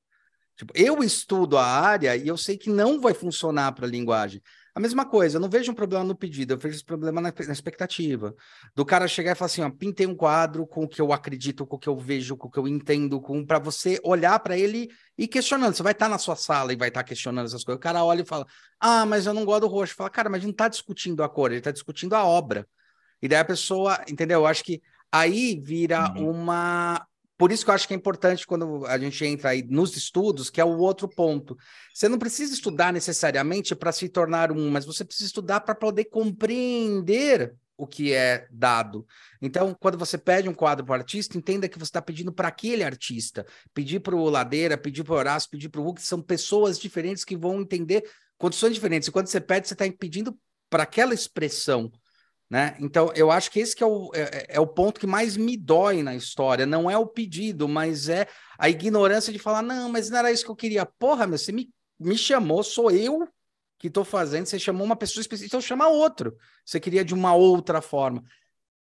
Tipo, eu estudo a área e eu sei que não vai funcionar para a linguagem. A mesma coisa, eu não vejo um problema no pedido, eu vejo um problema na, na, expectativa. Do cara chegar e falar assim, ó, pintei um quadro com o que eu acredito, com o que eu vejo, com o que eu entendo, com para você olhar para ele e questionando. Você vai estar tá na sua sala e vai estar tá questionando essas coisas. O cara olha e fala: "Ah, mas eu não gosto do roxo". Fala: "Cara, mas não está discutindo a cor, ele está discutindo a obra". E daí a pessoa, entendeu? Eu acho que aí vira uhum. uma por isso que eu acho que é importante quando a gente entra aí nos estudos, que é o outro ponto. Você não precisa estudar necessariamente para se tornar um, mas você precisa estudar para poder compreender o que é dado. Então, quando você pede um quadro para o artista, entenda que você está pedindo para aquele artista. Pedir para o Ladeira, pedir para o Horácio, pedir para o Hulk, são pessoas diferentes que vão entender condições diferentes. E quando você pede, você está pedindo para aquela expressão. Né? Então, eu acho que esse que é o, é, é, é, o ponto que mais me dói na história. Não é o pedido, mas é a ignorância de falar, não, mas não era isso que eu queria. Porra, meu, você me, me chamou, sou eu que estou fazendo, você chamou uma pessoa específica, então chama outro. Você queria de uma outra forma.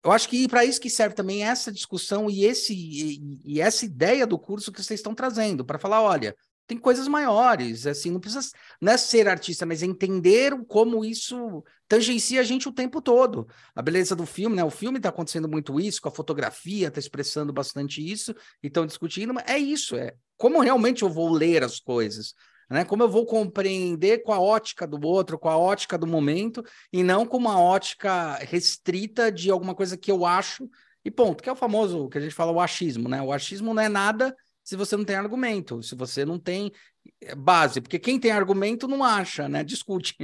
Eu acho que para isso que serve também essa discussão e, esse, e, e essa ideia do curso que vocês estão trazendo, para falar, olha, tem coisas maiores, assim, não precisa não é ser artista, mas entender como isso tangencia a gente o tempo todo. A beleza do filme, né? O filme está acontecendo muito isso, com a fotografia está expressando bastante isso, e estão discutindo, mas é isso, é como realmente eu vou ler as coisas, né? Como eu vou compreender com a ótica do outro, com a ótica do momento, e não com uma ótica restrita de alguma coisa que eu acho, e ponto, que é o famoso que a gente fala o achismo, né? O achismo não é nada se você não tem argumento, se você não tem eh, base, porque quem tem argumento não acha, né? Discute.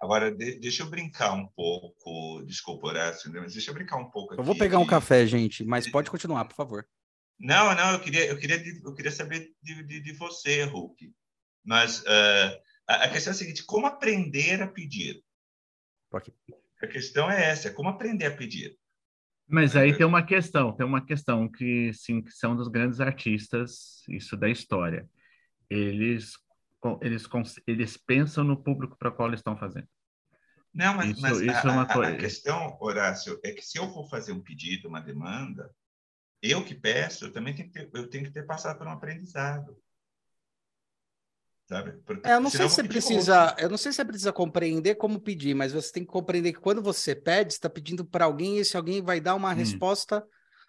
Agora, de, deixa eu brincar um pouco, desculpa, Horácio, mas deixa eu brincar um pouco aqui. Eu vou pegar um café, gente, mas pode continuar, por favor. Não, não, eu queria, eu queria, eu queria saber de, de, de você, Hulk. Mas uh, a, a, questão é a seguinte: como aprender a pedir? A questão é essa: como aprender a pedir? Mas aí tem uma questão, tem uma questão que, sim, que são dos grandes artistas, isso da história. Eles, eles, eles pensam no público para qual eles estão fazendo. Não, mas, isso, mas isso a, é uma coisa. a questão, Horácio, é que se eu for fazer um pedido, uma demanda, eu que peço, eu também tenho que ter, eu tenho que ter passado por um aprendizado. Sabe? Porque, é, eu não sei se você precisa, eu não sei se você precisa compreender como pedir, mas você tem que compreender que quando você pede, está pedindo para alguém e esse alguém vai dar uma hum. resposta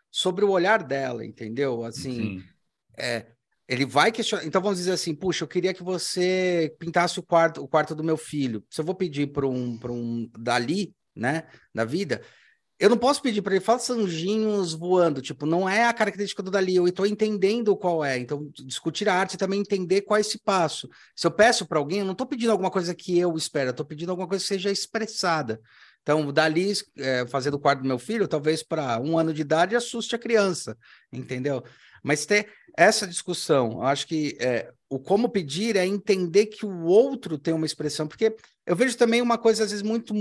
sobre o olhar dela, entendeu? Assim, é, ele vai questionar. Então vamos dizer assim, puxa, eu queria que você pintasse o quarto, o quarto do meu filho. Se eu vou pedir para um, para um dali, né, da vida, eu não posso pedir para ele, faça anjinhos voando, tipo, não é a característica do Dali, eu estou entendendo qual é. Então, discutir a arte e também entender qual é esse passo. Se eu peço para alguém, eu não estou pedindo alguma coisa que eu espero, estou pedindo alguma coisa que seja expressada. Então, Dali, é, fazendo o quarto do meu filho, talvez para um ano de idade assuste a criança, entendeu? Mas ter essa discussão, eu acho que é, o como pedir é entender que o outro tem uma expressão, porque eu vejo também uma coisa, às vezes, muito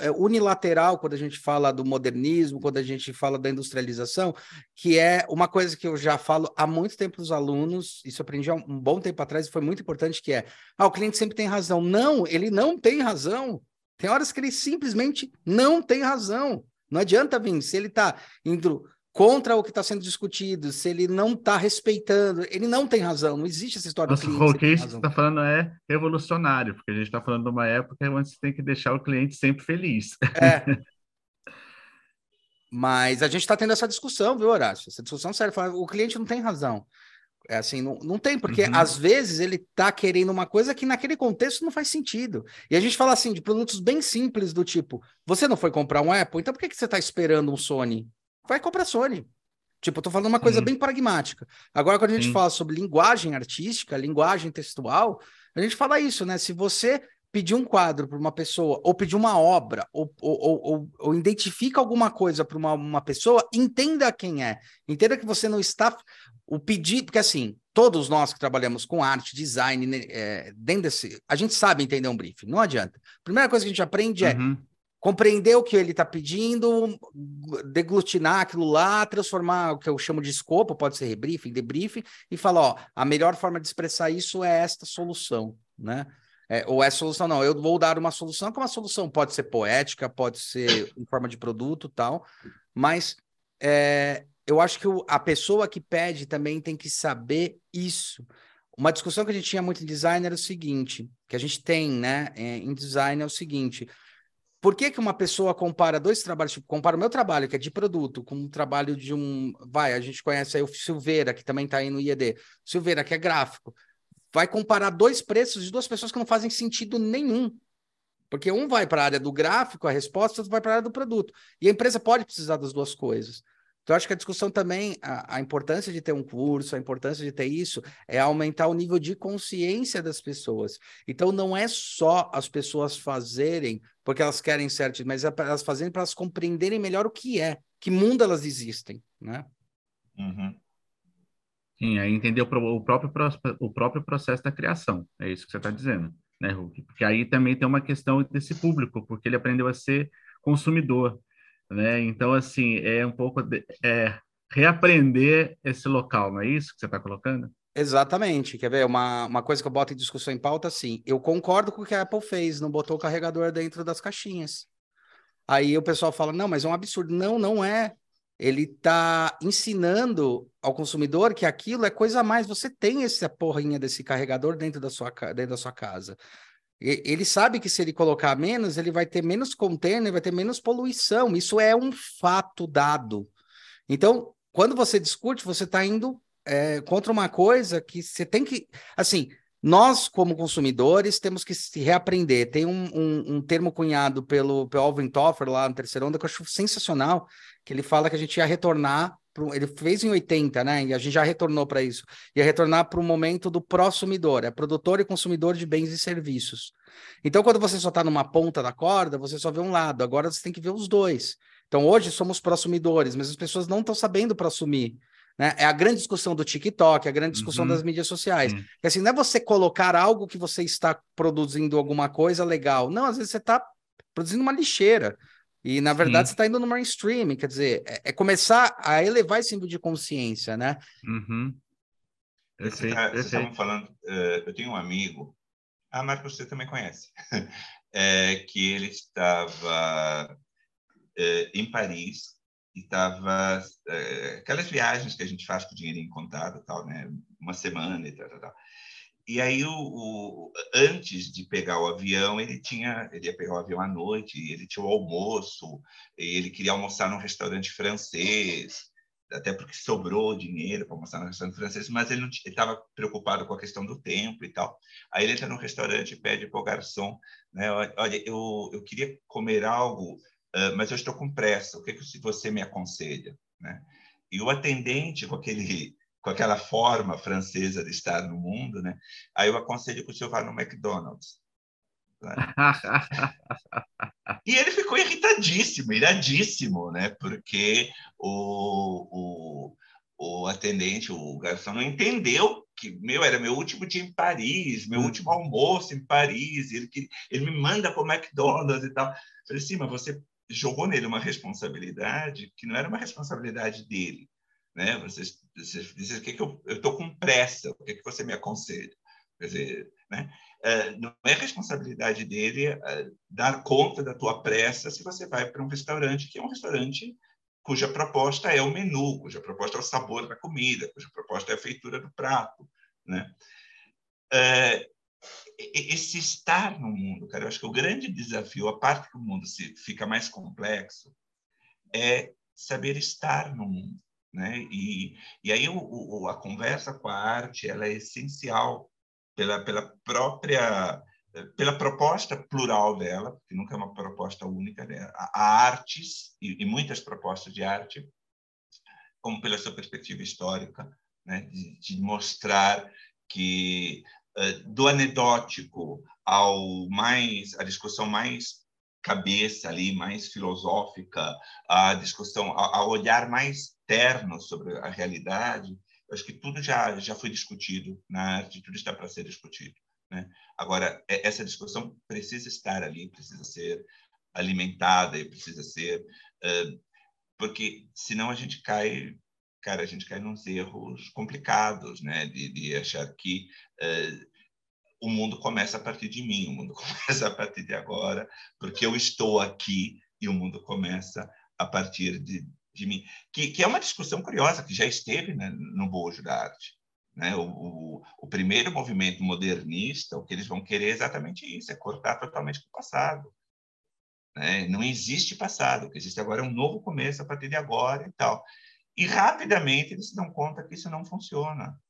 é, unilateral quando a gente fala do modernismo, quando a gente fala da industrialização, que é uma coisa que eu já falo há muito tempo para os alunos, isso aprendi há um bom tempo atrás e foi muito importante, que é, ah, o cliente sempre tem razão. Não, ele não tem razão. Tem horas que ele simplesmente não tem razão. Não adianta vir, se ele está indo contra o que está sendo discutido, se ele não está respeitando, ele não tem razão, não existe essa história Nossa, do cliente. O que você está falando é revolucionário, porque a gente está falando de uma época onde você tem que deixar o cliente sempre feliz. É. Mas a gente está tendo essa discussão, viu, Horácio? Essa discussão séria. O cliente não tem razão. É assim, não, não tem, porque uhum. às vezes ele está querendo uma coisa que naquele contexto não faz sentido. E a gente fala assim de produtos bem simples, do tipo: você não foi comprar um Apple, então por que, que você está esperando um Sony? Vai comprar Sony. Tipo, eu tô falando uma coisa bem pragmática. Agora, quando a gente Sim. fala sobre linguagem artística, linguagem textual, a gente fala isso, né? Se você pedir um quadro para uma pessoa, ou pedir uma obra, ou, ou, ou, ou identifica alguma coisa para uma, uma pessoa, entenda quem é. Entenda que você não está. O pedido, porque assim, todos nós que trabalhamos com arte, design, né, é, dentro desse. A gente sabe entender um briefing, não adianta. A primeira coisa que a gente aprende é uhum. Compreender o que ele está pedindo, deglutinar aquilo lá, transformar o que eu chamo de escopo, pode ser rebriefing, debriefing, e falar: ó, a melhor forma de expressar isso é esta solução, né? É, ou é solução, não. Eu vou dar uma solução que uma solução pode ser poética, pode ser em forma de produto tal, mas é, eu acho que a pessoa que pede também tem que saber isso. Uma discussão que a gente tinha muito em design era o seguinte, que a gente tem, né, é, em design é o seguinte, por que, que uma pessoa compara dois trabalhos, tipo, compara o meu trabalho, que é de produto, com o trabalho de um, vai, a gente conhece aí o Silveira, que também está aí no IED, Silveira, que é gráfico vai comparar dois preços de duas pessoas que não fazem sentido nenhum. Porque um vai para a área do gráfico, a resposta, outro vai para a área do produto. E a empresa pode precisar das duas coisas. Então, acho que a discussão também, a, a, importância de ter um curso, a importância de ter isso, é aumentar o nível de consciência das pessoas. Então, não é só as pessoas fazerem porque elas querem certo, mas é elas fazerem para elas compreenderem melhor o que é, que mundo elas existem, né? Uhum. Sim, aí entender o, o, próprio, o próprio processo da criação. É isso que você está dizendo, né, Hulk? Porque aí também tem uma questão desse público, porque ele aprendeu a ser consumidor, né? Então, assim, é um pouco de, é, reaprender esse local, não é isso que você está colocando? Exatamente. Quer ver? Uma, uma coisa que eu boto em discussão em pauta, assim, eu concordo com o que a Apple fez, não botou o carregador dentro das caixinhas. Aí o pessoal fala, não, mas é um absurdo. Não, não é ele está ensinando ao consumidor que aquilo é coisa a mais. Você tem essa porrinha desse carregador dentro da sua, dentro da sua casa. Ele sabe que se ele colocar menos, ele vai ter menos container, vai ter menos poluição. Isso é um fato dado. Então, quando você discute, você está indo é, contra uma coisa que você tem que. Assim, nós, como consumidores, temos que se reaprender. Tem um, um, um termo cunhado pelo, pelo Alvin Toffer lá no terceiro onda que eu acho sensacional, que ele fala que a gente ia retornar, pro, ele fez em 80, né? E a gente já retornou para isso. Ia retornar para o momento do prosumidor, é produtor e consumidor de bens e serviços. Então, quando você só está numa ponta da corda, você só vê um lado, agora você tem que ver os dois. Então, hoje somos prosumidores, mas as pessoas não estão sabendo prosumir. Né? É a grande discussão do TikTok, a grande discussão uhum. das mídias sociais. Uhum. assim, não é você colocar algo que você está produzindo alguma coisa legal. Não, às vezes você está produzindo uma lixeira. E, na verdade, Sim. você está indo no mainstream, quer dizer, é, é, começar a elevar esse nível de consciência, né? Uhum. Perfeito, tá, vocês estavam falando, uh, eu tenho um amigo, ah, Marcos, você também conhece, é, que ele estava uh, em Paris e estava uh, aquelas viagens que a gente faz com dinheiro em contado, tal, né? Uma semana e tal, tal, tal. E aí, o, o, antes de pegar o avião, ele tinha, ele ia pegar o avião à noite, ele tinha o almoço, ele queria almoçar num restaurante francês, até porque sobrou dinheiro para almoçar no restaurante francês, mas ele estava preocupado com a questão do tempo e tal. Aí ele entra no restaurante e pede para o garçom, né, olha, eu, eu queria comer algo, mas eu estou com pressa, o que, que você me aconselha? Né? E o atendente, com aquele com aquela forma francesa de estar no mundo, né? Aí eu aconselho que o senhor vá no McDonald's. Né? e ele ficou irritadíssimo, iradíssimo, né? Porque o, o, o atendente, o garçom, não entendeu que meu era meu último dia em Paris, meu último almoço em Paris, ele, ele me manda para o McDonald's e tal. Eu falei, sim, mas você jogou nele uma responsabilidade que não era uma responsabilidade dele né? Você diz o que, que eu estou com pressa, o que, que você me aconselha? Quer dizer, né? É, não é responsabilidade dele é, dar conta da tua pressa se você vai para um restaurante que é um restaurante cuja proposta é o menu, cuja proposta é o sabor da comida, cuja proposta é a feitura do prato, né? É, esse estar no mundo, cara, eu acho que o grande desafio, a parte que o mundo se fica mais complexo, é saber estar no mundo, né? E, e aí o, o, a conversa com a arte ela é essencial pela, pela própria pela proposta plural dela, porque nunca é uma proposta única há artes e, e muitas propostas de arte, como pela sua perspectiva histórica, né, de, de mostrar que do anedótico ao mais a discussão mais cabeça ali, mais filosófica, a discussão, a, a olhar mais terno sobre a realidade, acho que tudo já já foi discutido na arte, tudo está para ser discutido. Né? Agora, é, essa discussão precisa estar ali, precisa ser alimentada e precisa ser. Uh, porque senão a gente cai. Cara, a gente cai nos erros complicados, né? De, de achar que uh, o mundo começa a partir de mim, o mundo começa a partir de agora, porque eu estou aqui e o mundo começa a partir de, de mim. Que, que é uma discussão curiosa, que já esteve né, no bojo da arte. Né? O, o, o, primeiro movimento modernista, o que eles vão querer é exatamente isso, é cortar totalmente com o passado. Né? Não existe passado, o que existe agora é um novo começo a partir de agora e tal. E rapidamente eles se dão conta que isso não funciona,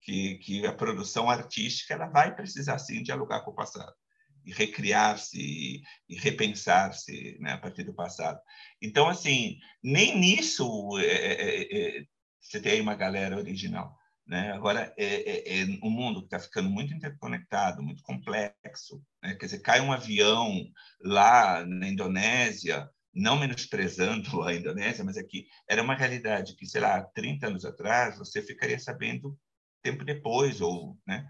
que, que a produção artística ela vai precisar sim dialogar com o passado e recriar-se e, e repensar-se né, a partir do passado. Então, assim, nem nisso é, é, é, você tem aí uma galera original. Né? Agora, é, é, é um mundo que está ficando muito interconectado, muito complexo. Né? Quer dizer, cai um avião lá na Indonésia, não menosprezando a Indonésia, mas aqui era uma realidade que, sei lá, 30 anos atrás, você ficaria sabendo tempo depois, ou, né?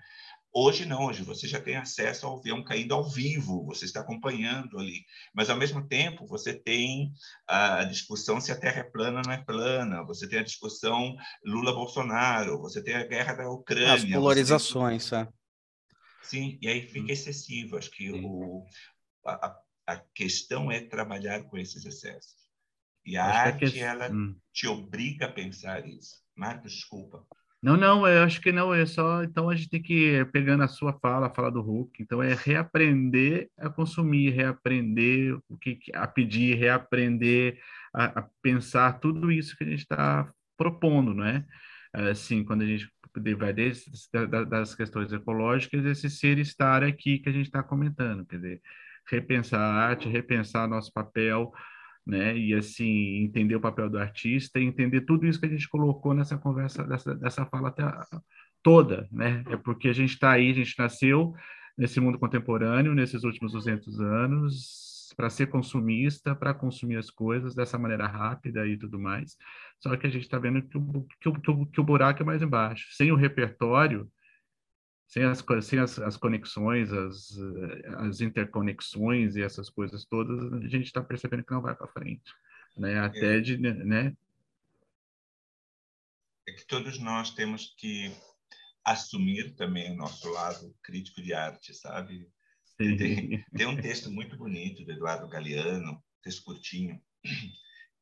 Hoje não, hoje você já tem acesso ao avião caindo ao vivo, você está acompanhando ali. Mas, ao mesmo tempo, você tem a discussão se a Terra é plana ou não é plana, você tem a discussão Lula-Bolsonaro, você tem a guerra da Ucrânia. As polarizações, tem... é. Sim, e aí fica hum. excessivo. Acho que o, a, a questão é trabalhar com esses excessos. E a acho arte, que... ela hum. te obriga a pensar isso. Marcos, desculpa. Não, não, eu acho que não, é só. Então a gente tem que, pegando a sua fala, a fala do Hulk, então é reaprender a consumir, reaprender o que a pedir, reaprender a, a pensar tudo isso que a gente está propondo, não é? Assim, quando a gente vai desde das questões ecológicas, esse ser estar aqui que a gente está comentando, quer dizer, repensar a arte, repensar nosso papel, né? E assim entender o papel do artista e entender tudo isso que a gente colocou nessa conversa, dessa, dessa fala até toda, né? É porque a gente está aí, a gente nasceu nesse mundo contemporâneo nesses últimos 200 anos para ser consumista, para consumir as coisas dessa maneira rápida e tudo mais. Só que a gente está vendo que o, que, o, que o buraco é mais embaixo. Sem o repertório, sem as, sem as, as conexões, as, as interconexões e essas coisas todas, a gente está percebendo que não vai para frente, né? Até é. de, né? É que todos nós temos que assumir também o nosso lado crítico de arte, sabe? Tem, tem, um texto muito bonito do Eduardo Galeano, texto curtinho,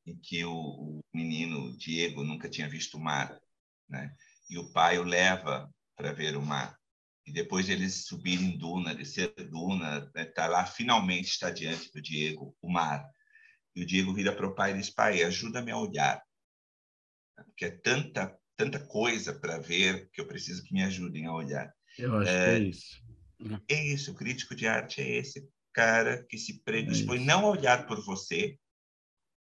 em que o, o menino Diego nunca tinha visto o mar, né? E o pai o leva para ver o mar e depois de eles subirem duna, descer duna, né, tá lá, finalmente está diante do Diego o mar. E o Diego vira para o pai e diz: Pai, ajuda-me a olhar. Porque é tanta, tanta coisa para ver que eu preciso que me ajudem a olhar. Eu acho é, que é isso. É isso, o crítico de arte é esse cara que se predispõe é não a olhar por você,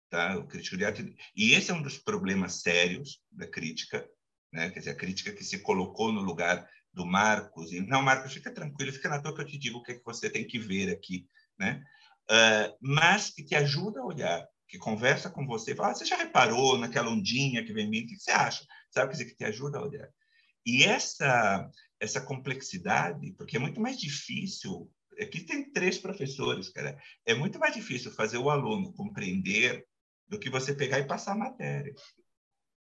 tá? O crítico de arte. E esse é um dos problemas sérios da crítica, né? Quer dizer, a crítica que se colocou no lugar do Marcos. E, não, Marcos, fica tranquilo, fica na tua que eu te digo o que, é que você tem que ver aqui, né? Uh, mas que te ajuda a olhar, que conversa com você, fala, ah, você já reparou naquela ondinha que vem vindo? O que você acha? Sabe, quer dizer, que te ajuda a olhar. E essa, essa complexidade, porque é muito mais difícil, aqui tem três professores, cara, é muito mais difícil fazer o aluno compreender do que você pegar e passar a matéria.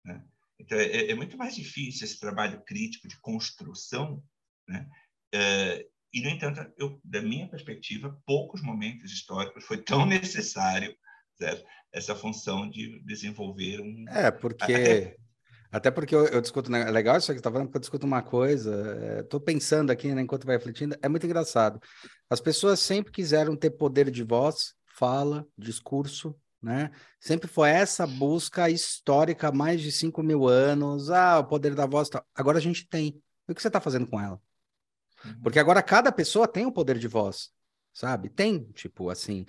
Né? Então, é, é, muito mais difícil esse trabalho crítico de construção, né? É, e, no entanto, eu, da minha perspectiva, poucos momentos históricos foi tão necessário certo? essa função de desenvolver um... É, porque... Até, até porque eu, eu, discuto... Né? É legal isso que você está falando, porque eu discuto uma coisa, estou é, pensando aqui, né, enquanto vai refletindo, é muito engraçado. As pessoas sempre quiseram ter poder de voz, fala, discurso, né? Sempre foi essa busca histórica, mais de 5 mil anos, ah, o poder da voz. Tá. Agora a gente tem. O que você está fazendo com ela? Uhum. Porque agora cada pessoa tem o poder de voz, sabe? Tem, tipo, assim.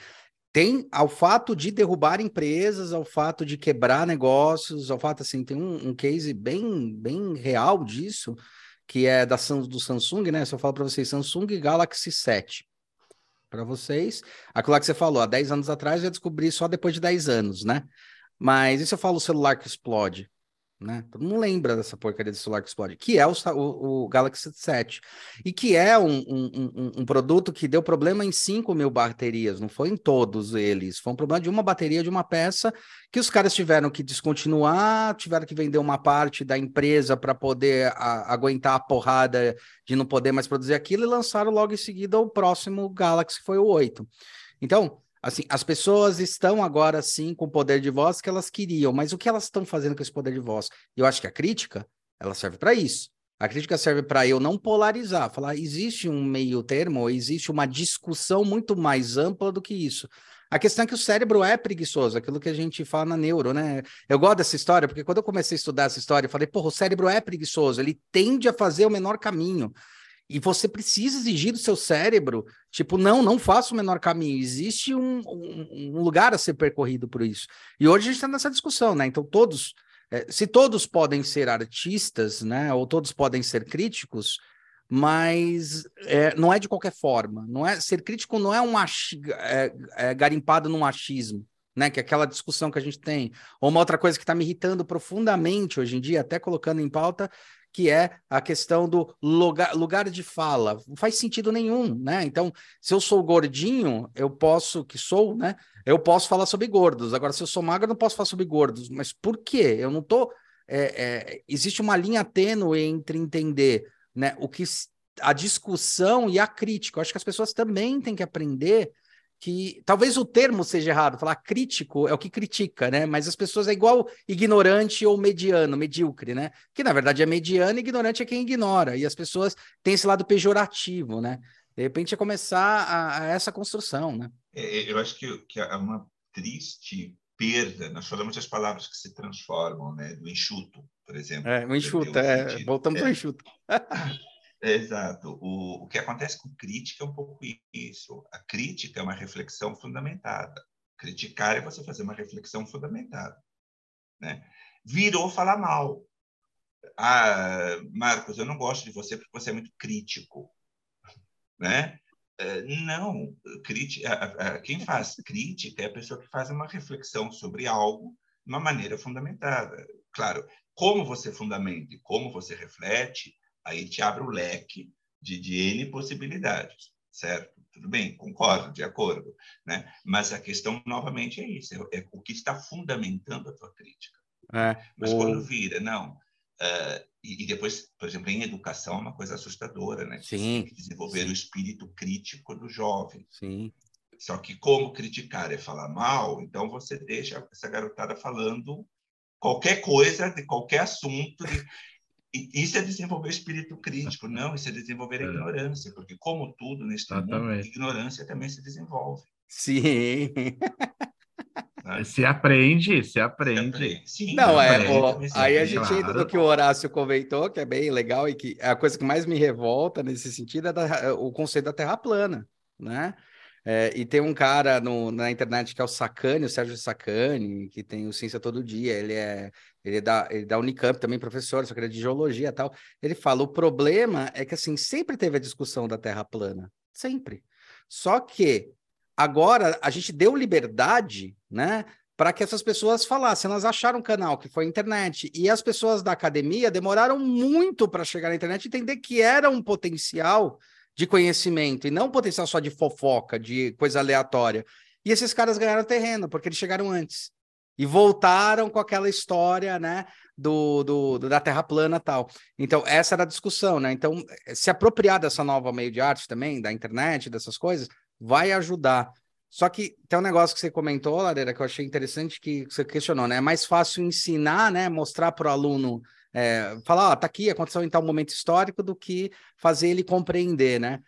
Tem ao fato de derrubar empresas, ao fato de quebrar negócios, ao fato, assim, tem um, um case bem, bem real disso, que é da, do Samsung, né? Se eu falo para vocês, Samsung Galaxy 7 para vocês. Aquilo que você falou, há 10 anos atrás eu descobri só depois de 10 anos, né? Mas e se eu falo o celular que explode? Né? Todo mundo lembra dessa porcaria de celular que explode, que é o, o, o Galaxy 7. E que é um, um, um, um, produto que deu problema em 5 mil baterias, não foi em todos eles. Foi um problema de uma bateria de uma peça que os caras tiveram que descontinuar, tiveram que vender uma parte da empresa para poder a, aguentar a porrada de não poder mais produzir aquilo e lançaram logo em seguida o próximo Galaxy, que foi o 8. Então, Assim, as pessoas estão agora sim com o poder de voz que elas queriam, mas o que elas estão fazendo com esse poder de voz? Eu acho que a crítica, ela serve para isso. A crítica serve para eu não polarizar, falar existe um meio termo, existe uma discussão muito mais ampla do que isso. A questão é que o cérebro é preguiçoso, aquilo que a gente fala na neuro, né? Eu gosto dessa história, porque quando eu comecei a estudar essa história, eu falei, porra, o cérebro é preguiçoso, ele tende a fazer o menor caminho. E você precisa exigir do seu cérebro, tipo, não, não faça o menor caminho. Existe um, um, um lugar a ser percorrido por isso. E hoje a gente está nessa discussão, né? Então, todos, é, se todos podem ser artistas, né? Ou todos podem ser críticos, mas é, não é de qualquer forma. Não é ser crítico não é um ach, é, é, garimpado num achismo. Né, que é aquela discussão que a gente tem. Ou uma outra coisa que está me irritando profundamente hoje em dia, até colocando em pauta, que é a questão do lugar, lugar de fala. Não faz sentido nenhum, né? Então, se eu sou gordinho, eu posso, que sou, né? Eu posso falar sobre gordos. Agora, se eu sou magro, eu não posso falar sobre gordos. Mas por quê? Eu não tô. É, é, existe uma linha tênue entre entender né, o que a discussão e a crítica. Eu acho que as pessoas também têm que aprender que talvez o termo seja errado, falar crítico é o que critica, né? Mas as pessoas é igual ignorante ou mediano, medíocre, né? Que na verdade é mediano e ignorante é quem ignora. E as pessoas têm esse lado pejorativo, né? De repente é começar a, a essa construção, né? É, é eu acho que, que é uma triste perda. Nós falamos das palavras que se transformam, né? Do enxuto, por exemplo. É, o enxuto, é. Voltamos é. ao enxuto. Exato. O, o que acontece com crítica é um pouco isso. A crítica é uma reflexão fundamentada. Criticar é você fazer uma reflexão fundamentada. Né? Virou falar mal. Ah, Marcos, eu não gosto de você porque você é muito crítico. Né? Eh, não, crítica, quem faz crítica é a pessoa que faz uma reflexão sobre algo de uma maneira fundamentada. Claro, como você fundamenta e como você reflete Aí te abre o leque de, de N possibilidades, certo? Tudo bem, concordo, de acordo. Né? Mas a questão, novamente, é isso: é, é o que está fundamentando a tua crítica. É, Mas o... quando vira, não. Uh, e, e, depois, por exemplo, em educação, é uma coisa assustadora, né? Sim. Tem que desenvolver sim. o espírito crítico do jovem. Sim. Só que como criticar é falar mal, então você deixa essa garotada falando qualquer coisa, de qualquer assunto, de, isso é desenvolver espírito crítico, não, isso é desenvolver a é. ignorância, porque como tudo neste Exatamente. mundo, ignorância também se desenvolve. Sim. Se aprende, se aprende. Se aprende. Sim, não, é. Aprende, o, aí a gente claro. entra no que o Horácio comentou, que é bem legal e que a coisa que mais me revolta nesse sentido é da, o conceito da Terra plana, né? É, e tem um cara no, na internet que é o Sacani, o Sérgio Sacani, que tem o Ciência Todo Dia. Ele é, ele é da, ele é da Unicamp também, professor, só que ele é de geologia e tal. Ele fala: o problema é que assim, sempre teve a discussão da Terra plana. Sempre. Só que agora a gente deu liberdade, né? Para que essas pessoas falassem, elas acharam um canal que foi a internet, e as pessoas da academia demoraram muito para chegar na internet e entender que era um potencial de conhecimento e não potencial só de fofoca, de coisa aleatória. E esses caras ganharam terreno, porque eles chegaram antes. E voltaram com aquela história, né, do, do, da Terra plana tal. Então, essa era a discussão, né? Então, se apropriar dessa nova meio de arte também, da internet, dessas coisas, vai ajudar. Só que tem um negócio que você comentou, Lareira, que eu achei interessante, que você questionou, né? É mais fácil ensinar, né? Mostrar para o aluno é, falar, ó, tá aqui, aconteceu em tal momento histórico, do que fazer ele compreender, né?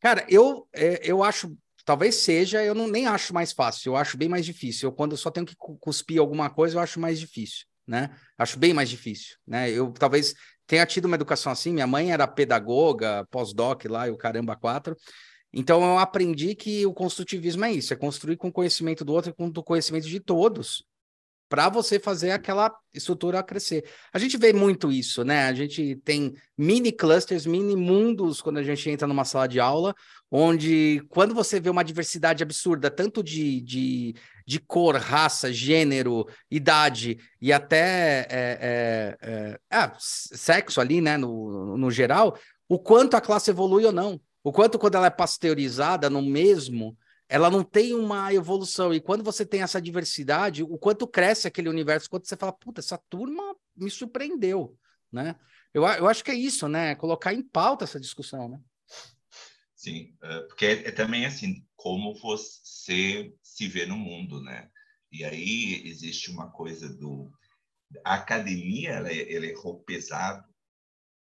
Cara, eu, é, eu acho Talvez seja, eu não nem acho mais fácil, eu acho bem mais difícil. Eu, quando eu só tenho que cuspir alguma coisa, eu acho mais difícil, né? Acho bem mais difícil, né? Eu talvez tenha tido uma educação assim, minha mãe era pedagoga, pós-doc lá, e o caramba quatro. Então eu aprendi que o construtivismo é isso, é construir com o conhecimento do outro e com o conhecimento de todos, para você fazer aquela estrutura crescer. A gente vê muito isso, né? A gente tem mini clusters, mini mundos quando a gente entra numa sala de aula, onde quando você vê uma diversidade absurda, tanto de, de, de cor, raça, gênero, idade e até é, é, é, é sexo ali, né, no, no geral, o quanto a classe evolui ou não. O quanto quando ela é pasteurizada no mesmo, ela não tem uma evolução. E quando você tem essa diversidade, o quanto cresce aquele universo, quando você fala, puta, essa turma me surpreendeu, né? Eu, eu acho que é isso, né? Colocar em pauta essa discussão, né? Sim, é, porque é, é também assim, como você se vê no mundo, né? E aí existe uma coisa do... A academia, ela, é, ela errou pesado,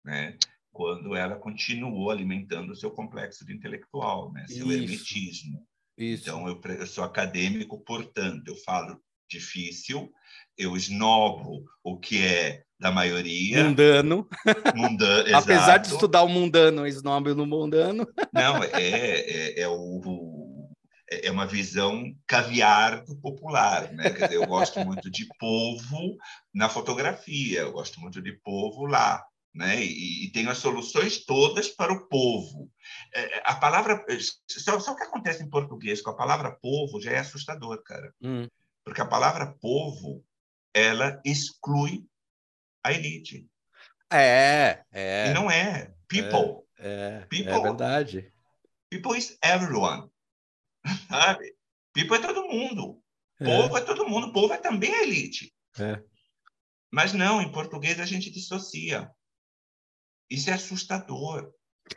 né? Quando ela continuou alimentando o seu complexo de intelectual, né? Seu Isso. hermetismo. Isso. Então, eu, eu sou acadêmico, portanto, eu falo difícil, eu esnobo o que é da maioria. Mundano. Mundano, Apesar de estudar o mundano, eu esnobo no mundano. Não, é, é, é, o, é uma visão caviar do popular. Né? Quer dizer, eu gosto muito de povo na fotografia, eu gosto muito de povo lá né? E, e tem as soluções todas para o povo. É, é a palavra. Só, só o que acontece em português com a palavra povo já é assustador, cara. Hum. Porque a palavra povo ela exclui a elite. É, é. E não é. People. É, é, people, é verdade. People is everyone. Sabe? People é todo mundo. É. Povo é todo mundo. Povo é também a elite. É. Mas não, em português a gente dissocia. Isso é assustador.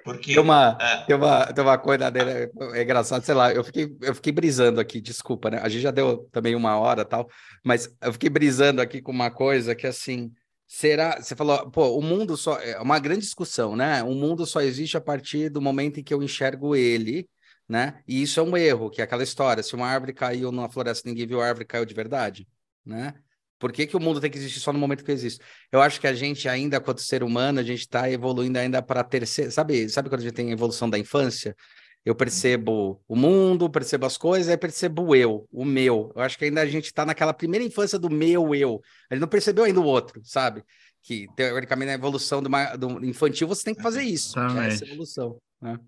Porque, tem uma, uh... tem uma, tem uma coisa dele, é engraçado, sei lá, eu fiquei, eu fiquei brisando aqui, desculpa, né? A gente já deu também uma hora tal, mas eu fiquei brisando aqui com uma coisa que assim, será, você falou, pô, o mundo só, é uma grande discussão, né? O mundo só existe a partir do momento em que eu enxergo ele, né? E isso é um erro, que é aquela história, se uma árvore caiu numa floresta, ninguém viu a árvore, caiu de verdade, né? Por que, que o mundo tem que existir só no momento que existe? Eu acho que a gente ainda, quanto ser humano, a gente está evoluindo ainda para terceira. Sabe, sabe quando a gente tem a evolução da infância? Eu percebo o mundo, percebo as coisas, aí percebo o eu, o meu. Eu acho que ainda a gente está naquela primeira infância do meu eu. A gente não percebeu ainda o outro, sabe? Que teoricamente na evolução do, do infantil você tem que fazer isso, é essa evolução. Né?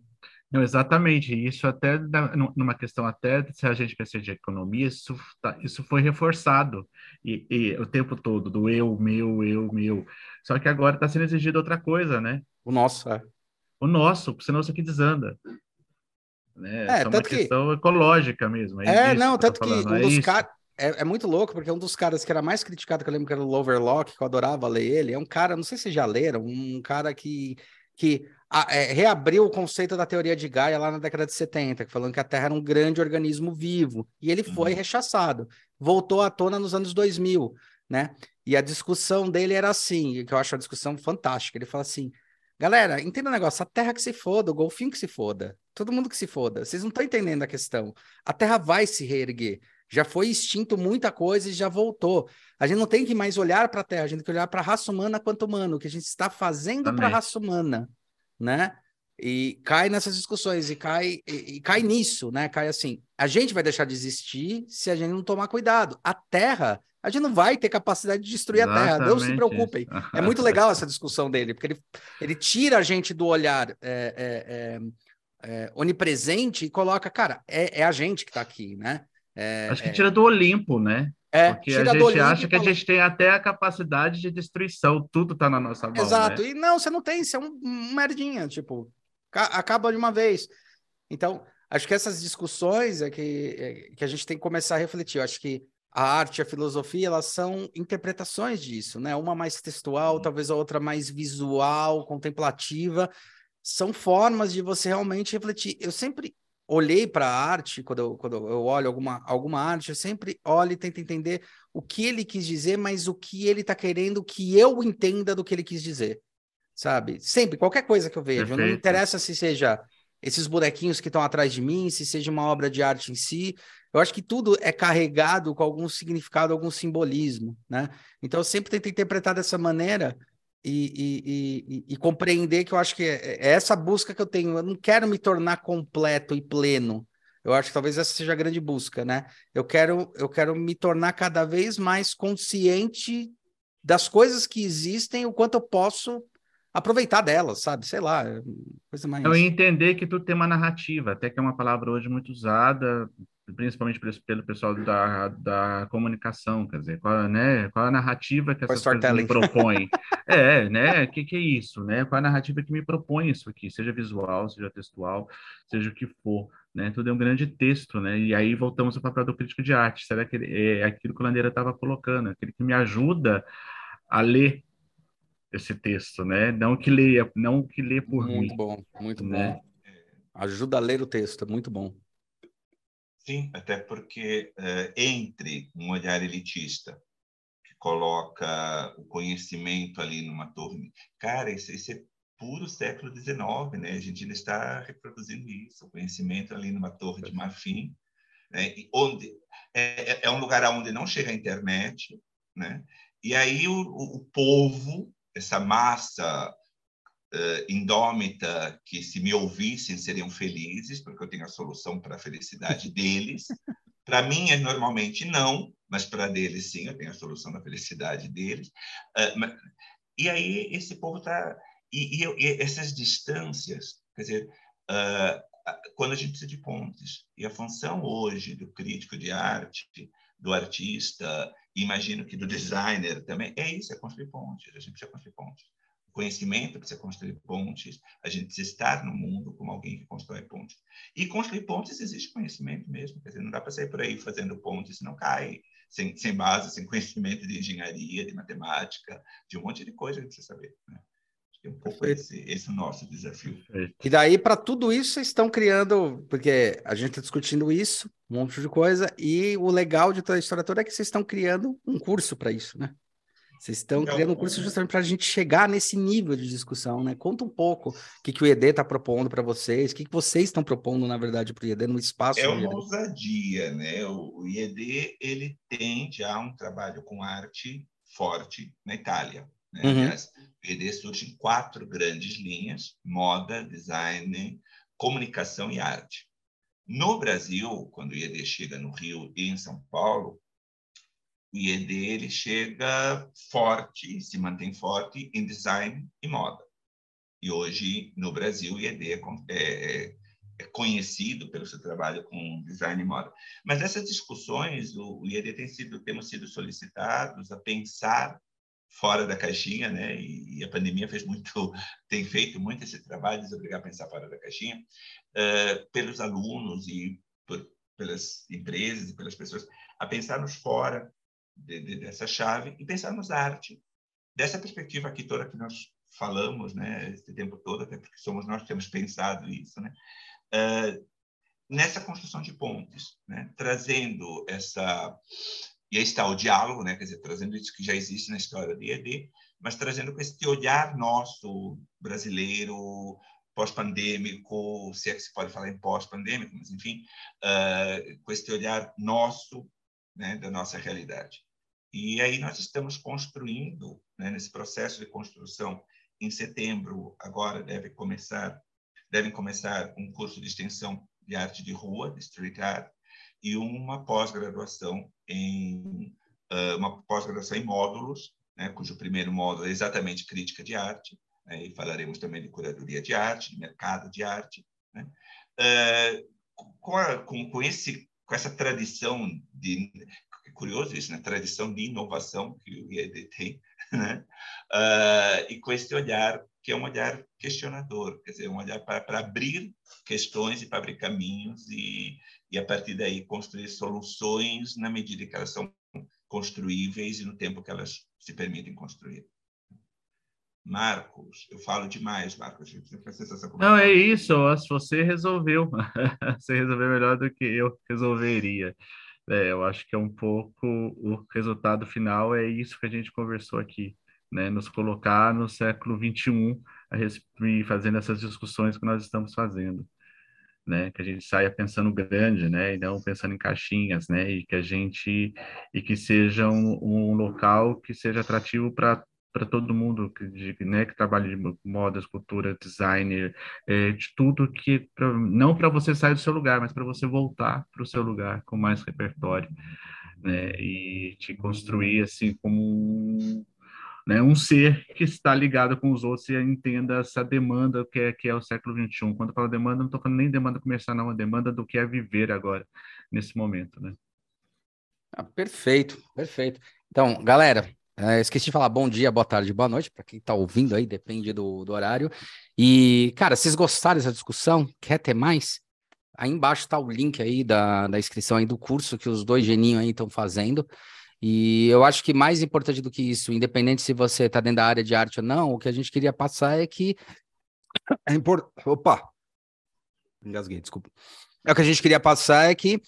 Não, exatamente. Isso até numa questão até se a gente pensa de economia, isso, tá, isso foi reforçado e, e, o tempo todo do eu, meu, eu, meu. Só que agora está sendo exigido outra coisa, né? O nosso, é. O nosso, senão isso aqui desanda. Né? É, é uma questão ecológica mesmo. É, é não, que tanto que um é dos caras. É, é, muito louco, porque um dos caras que era mais criticado, que eu lembro que era o Loverlock, que eu adorava ler ele, é um cara, não sei se já leram, um cara que, que a, é, reabriu o conceito da teoria de Gaia lá na década de 70, falando que a Terra era um grande organismo vivo, e ele foi uhum. rechaçado. Voltou à tona nos anos 2000, né? E a discussão dele era assim, que eu acho a discussão fantástica. Ele fala assim: galera, entenda o um negócio, a Terra que se foda, o golfinho que se foda, todo mundo que se foda. Vocês não estão entendendo a questão. A Terra vai se reerguer. Já foi extinto muita coisa e já voltou. A gente não tem que mais olhar para a Terra, a gente tem que olhar para a raça humana quanto humano, o que a gente está fazendo para a raça humana né? E cai nessas discussões e cai e, e, cai nisso, né? Cai assim, a gente vai deixar de existir se a gente não tomar cuidado. A Terra, a gente não vai ter capacidade de destruir Exatamente. a Terra. Não se preocupem. É muito legal essa discussão dele, porque ele, ele tira a gente do olhar é, é, é, é onipresente e coloca, cara, é, é a gente que está aqui, né? É, Acho que tira do Olimpo, né? É, Porque a gente acha que a gente tem até a capacidade de destruição, tudo tá na nossa mão. Exato, né? e não, você não tem, você é um, um merdinha, tipo, acaba de uma vez. Então, acho que essas discussões é que, é, que a gente tem que começar a refletir. Eu acho que a arte e a filosofia, elas são interpretações disso, né? Uma mais textual, talvez a outra mais visual, contemplativa. São formas de você realmente refletir. Eu sempre olhei para a arte, quando eu, quando eu olho alguma, alguma arte, eu sempre olho e tento entender o que ele quis dizer, mas o que ele está querendo que eu entenda do que ele quis dizer, sabe? Sempre, qualquer coisa que eu vejo, Perfeito. não interessa se seja esses bonequinhos que estão atrás de mim, se seja uma obra de arte em si. Eu acho que tudo é carregado com algum significado, algum simbolismo, né? Então eu sempre tento interpretar dessa maneira e, e, e, e, compreender que eu acho que é, é essa busca que eu tenho. Eu não quero me tornar completo e pleno. Eu acho que talvez essa seja a grande busca, né? Eu quero, eu quero me tornar cada vez mais consciente das coisas que existem, o quanto eu posso aproveitar delas, sabe? Sei lá, coisa mais. Eu entender que tudo tem uma narrativa, até que é uma palavra hoje muito usada, principalmente pelo pessoal da, da comunicação, quer dizer, qual, né, qual a narrativa que essas coisas me propõem? é, né, o que, que é isso, né? Qual a narrativa que me propõe isso aqui, seja visual, seja textual, seja o que for, né? Tudo é um grande texto, né? E aí voltamos ao papel do crítico de arte, será que é aquilo que o Landeira estava colocando, aquele que me ajuda a ler esse texto, né? Não que leia, não que lê por muito mim. Muito bom, muito né? bom. Ajuda a ler o texto, é muito bom. Sim, até porque uh, entre um olhar elitista que coloca o conhecimento ali numa torre, cara, isso, isso é puro século XIX, né? A gente ainda está reproduzindo isso, o conhecimento ali numa torre de marfim, né? onde é, é, é um lugar onde não chega a internet, né? E aí o, o, o povo, essa massa uh, indômita que, se me ouvissem, seriam felizes, porque eu tenho a solução para a felicidade deles. Para mim, é normalmente não, mas para deles, sim, eu tenho a solução da felicidade deles. Uh, mas, e aí, esse povo está. E, e, e, essas distâncias, quer dizer, uh, quando a gente precisa de pontes, e a função hoje do crítico de arte, do artista, imagino que do designer também, é isso, é construir pontes, a gente precisa construir pontes conhecimento precisa construir pontes, a gente precisa estar no mundo como alguém que constrói pontes. E construir pontes existe conhecimento mesmo, quer dizer, não dá para sair por aí fazendo pontes, não cai sem, sem base, sem conhecimento de engenharia, de matemática, de um monte de coisa que precisa saber. Né? É um pouco esse, esse o nosso desafio. E daí, para tudo isso, vocês estão criando, porque a gente está discutindo isso, um monte de coisa, e o legal de toda a história toda é que vocês estão criando um curso para isso, né? Vocês estão então, criando um curso justamente para a gente chegar nesse nível de discussão, né? Conta um pouco o que, que o ED está propondo para vocês, o que, que vocês estão propondo, na verdade, para o IED no espaço. É uma ousadia, né? O, o IED ele tem já um trabalho com arte forte na Itália. Né? Uhum. Aliás, o IED surge em quatro grandes linhas: moda, design, comunicação e arte. No Brasil, quando o IED chega no Rio e em São Paulo, o IED ele chega forte, se mantém forte em design e moda. E hoje, no Brasil, o IED é, é, é conhecido pelo seu trabalho com design e moda. Mas nessas discussões, o, o IED tem sido, temos sido solicitados a pensar fora da caixinha, né? E, a pandemia fez muito, tem feito muito esse trabalho de obrigar a pensar fora da caixinha, uh, pelos alunos e por, pelas empresas e pelas pessoas, a pensarmos fora de, de, dessa chave e pensarmos arte dessa perspectiva aqui toda que nós falamos, né, esse tempo todo, até porque somos nós que temos pensado isso, né, uh, nessa construção de pontes, né, trazendo essa e aí está o diálogo, né, quer dizer, trazendo isso que já existe na história do IED, mas trazendo com esse olhar nosso brasileiro pós-pandêmico, se é que se pode falar em pós-pandêmico, mas enfim, uh, com esse olhar nosso, né, da nossa realidade. E aí nós estamos construindo, né, nesse processo de construção, em setembro, agora deve começar, devem começar um curso de extensão de arte de rua, de street art, e uma pós-graduação em uh, uma pós-graduação em módulos, né, cujo primeiro módulo é exatamente crítica de arte, né, e falaremos também de curadoria de arte, de mercado de arte, né, uh, com, a, com, com, esse com essa tradição de curioso isso, né? Tradição de inovação que o IED tem, né? Uh, e com esse olhar que é um olhar questionador, quer dizer, um olhar para, abrir questões e para abrir caminhos e, e a partir daí construir soluções na medida que elas são construíveis e no tempo que elas se permitem construir. Marcos, eu falo demais, Marcos. Não, é isso. Você resolveu. você resolveu melhor do que eu resolveria. É, eu acho que é um pouco o resultado final é isso que a gente conversou aqui, né? Nos colocar no século XXI a fazendo essas discussões que nós estamos fazendo, né? Que a gente saia pensando grande, né? E não pensando em caixinhas, né? E que a gente e que seja um, um local que seja atrativo para para todo mundo que, né, que trabalha de moda, escultura, designer, é, de tudo que pra, não para você sair do seu lugar, mas para você voltar para o seu lugar com mais repertório, né, e te construir assim como um, né, um ser que está ligado com os outros e entenda essa demanda que é, que é o século XXI. Quando eu falo demanda, não estou falando nem demanda comercial, não, é demanda do que é viver agora, nesse momento, né? Ah, perfeito, perfeito. Então, galera, é, esqueci de falar bom dia, boa tarde, boa noite, para quem está ouvindo aí, depende do, do horário. E, cara, vocês gostaram dessa discussão? Quer ter mais? Aí embaixo está o link aí da, da inscrição aí do curso que os dois geninhos aí estão fazendo. E eu acho que mais importante do que isso, independente se você está dentro da área de arte ou não, o que a gente queria passar é que é importante. Opa! Engasguei, desculpa. É o que a gente queria passar é que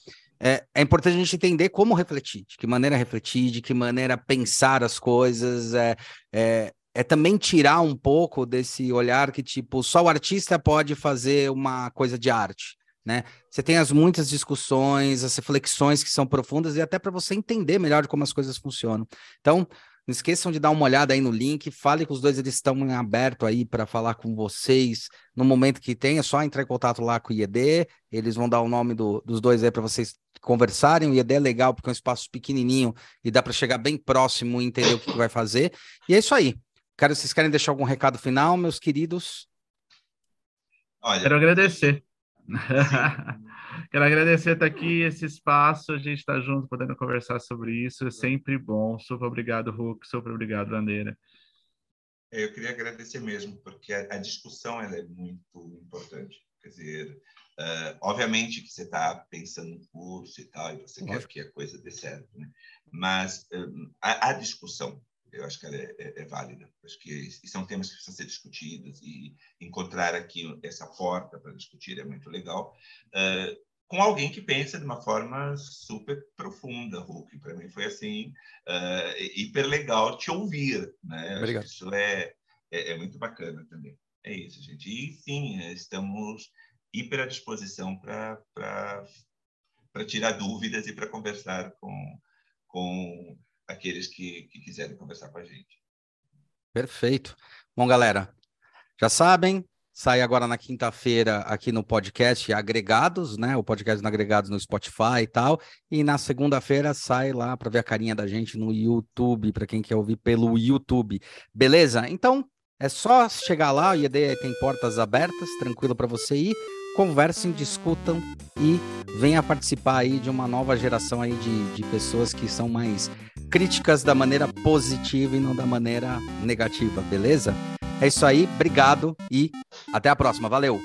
é, é, importante a gente entender como refletir, de que maneira refletir, de que maneira pensar as coisas, é, é, é, também tirar um pouco desse olhar que, tipo, só o artista pode fazer uma coisa de arte, né? Você tem as muitas discussões, as reflexões que são profundas e até para você entender melhor como as coisas funcionam. Então, não esqueçam de dar uma olhada aí no link, fale com os dois, eles estão em aberto aí para falar com vocês no momento que tem, é só entrar em contato lá com o IED, eles vão dar o nome do, dos dois aí para vocês conversarem. IED é legal porque é um espaço pequenininho e dá para chegar bem próximo e entender o que, que vai fazer. E é isso aí. Cara, vocês querem deixar algum recado final, meus queridos? Olha, quero agradecer. quero agradecer estar aqui, esse espaço, a gente está junto, podendo conversar sobre isso, é sempre bom. Super obrigado, Hulk, super obrigado, Bandeira. Eu queria agradecer mesmo, porque a, a discussão ela é muito importante. Quer dizer, Uh, obviamente que você está pensando no curso e tal, e você quer que a coisa dê certo, né? Mas um, a, a, discussão, eu acho que ela é, é, é, válida. Acho que são temas que precisam ser discutidos e encontrar aqui essa porta para discutir é muito legal. Uh, com alguém que pensa de uma forma super profunda, Hulk. Para mim foi assim, uh, hiper legal te ouvir, né? Obrigado. Isso é, é, é muito bacana também. É isso, gente. E sim, estamos hiper à disposição para tirar dúvidas e para conversar com, com aqueles que, que quiserem conversar com a gente. Perfeito. Bom, galera, já sabem, sai agora na quinta-feira aqui no podcast Agregados, né? O podcast no Agregados no Spotify e tal. E na segunda-feira sai lá para ver a carinha da gente no YouTube, para quem quer ouvir pelo YouTube. Beleza? Então, é só chegar lá, o IED tem portas abertas, tranquilo para você ir conversem, discutam e venha participar aí de uma nova geração aí de, de pessoas que são mais críticas da maneira positiva e não da maneira negativa, beleza? É isso aí, obrigado e até a próxima. Valeu!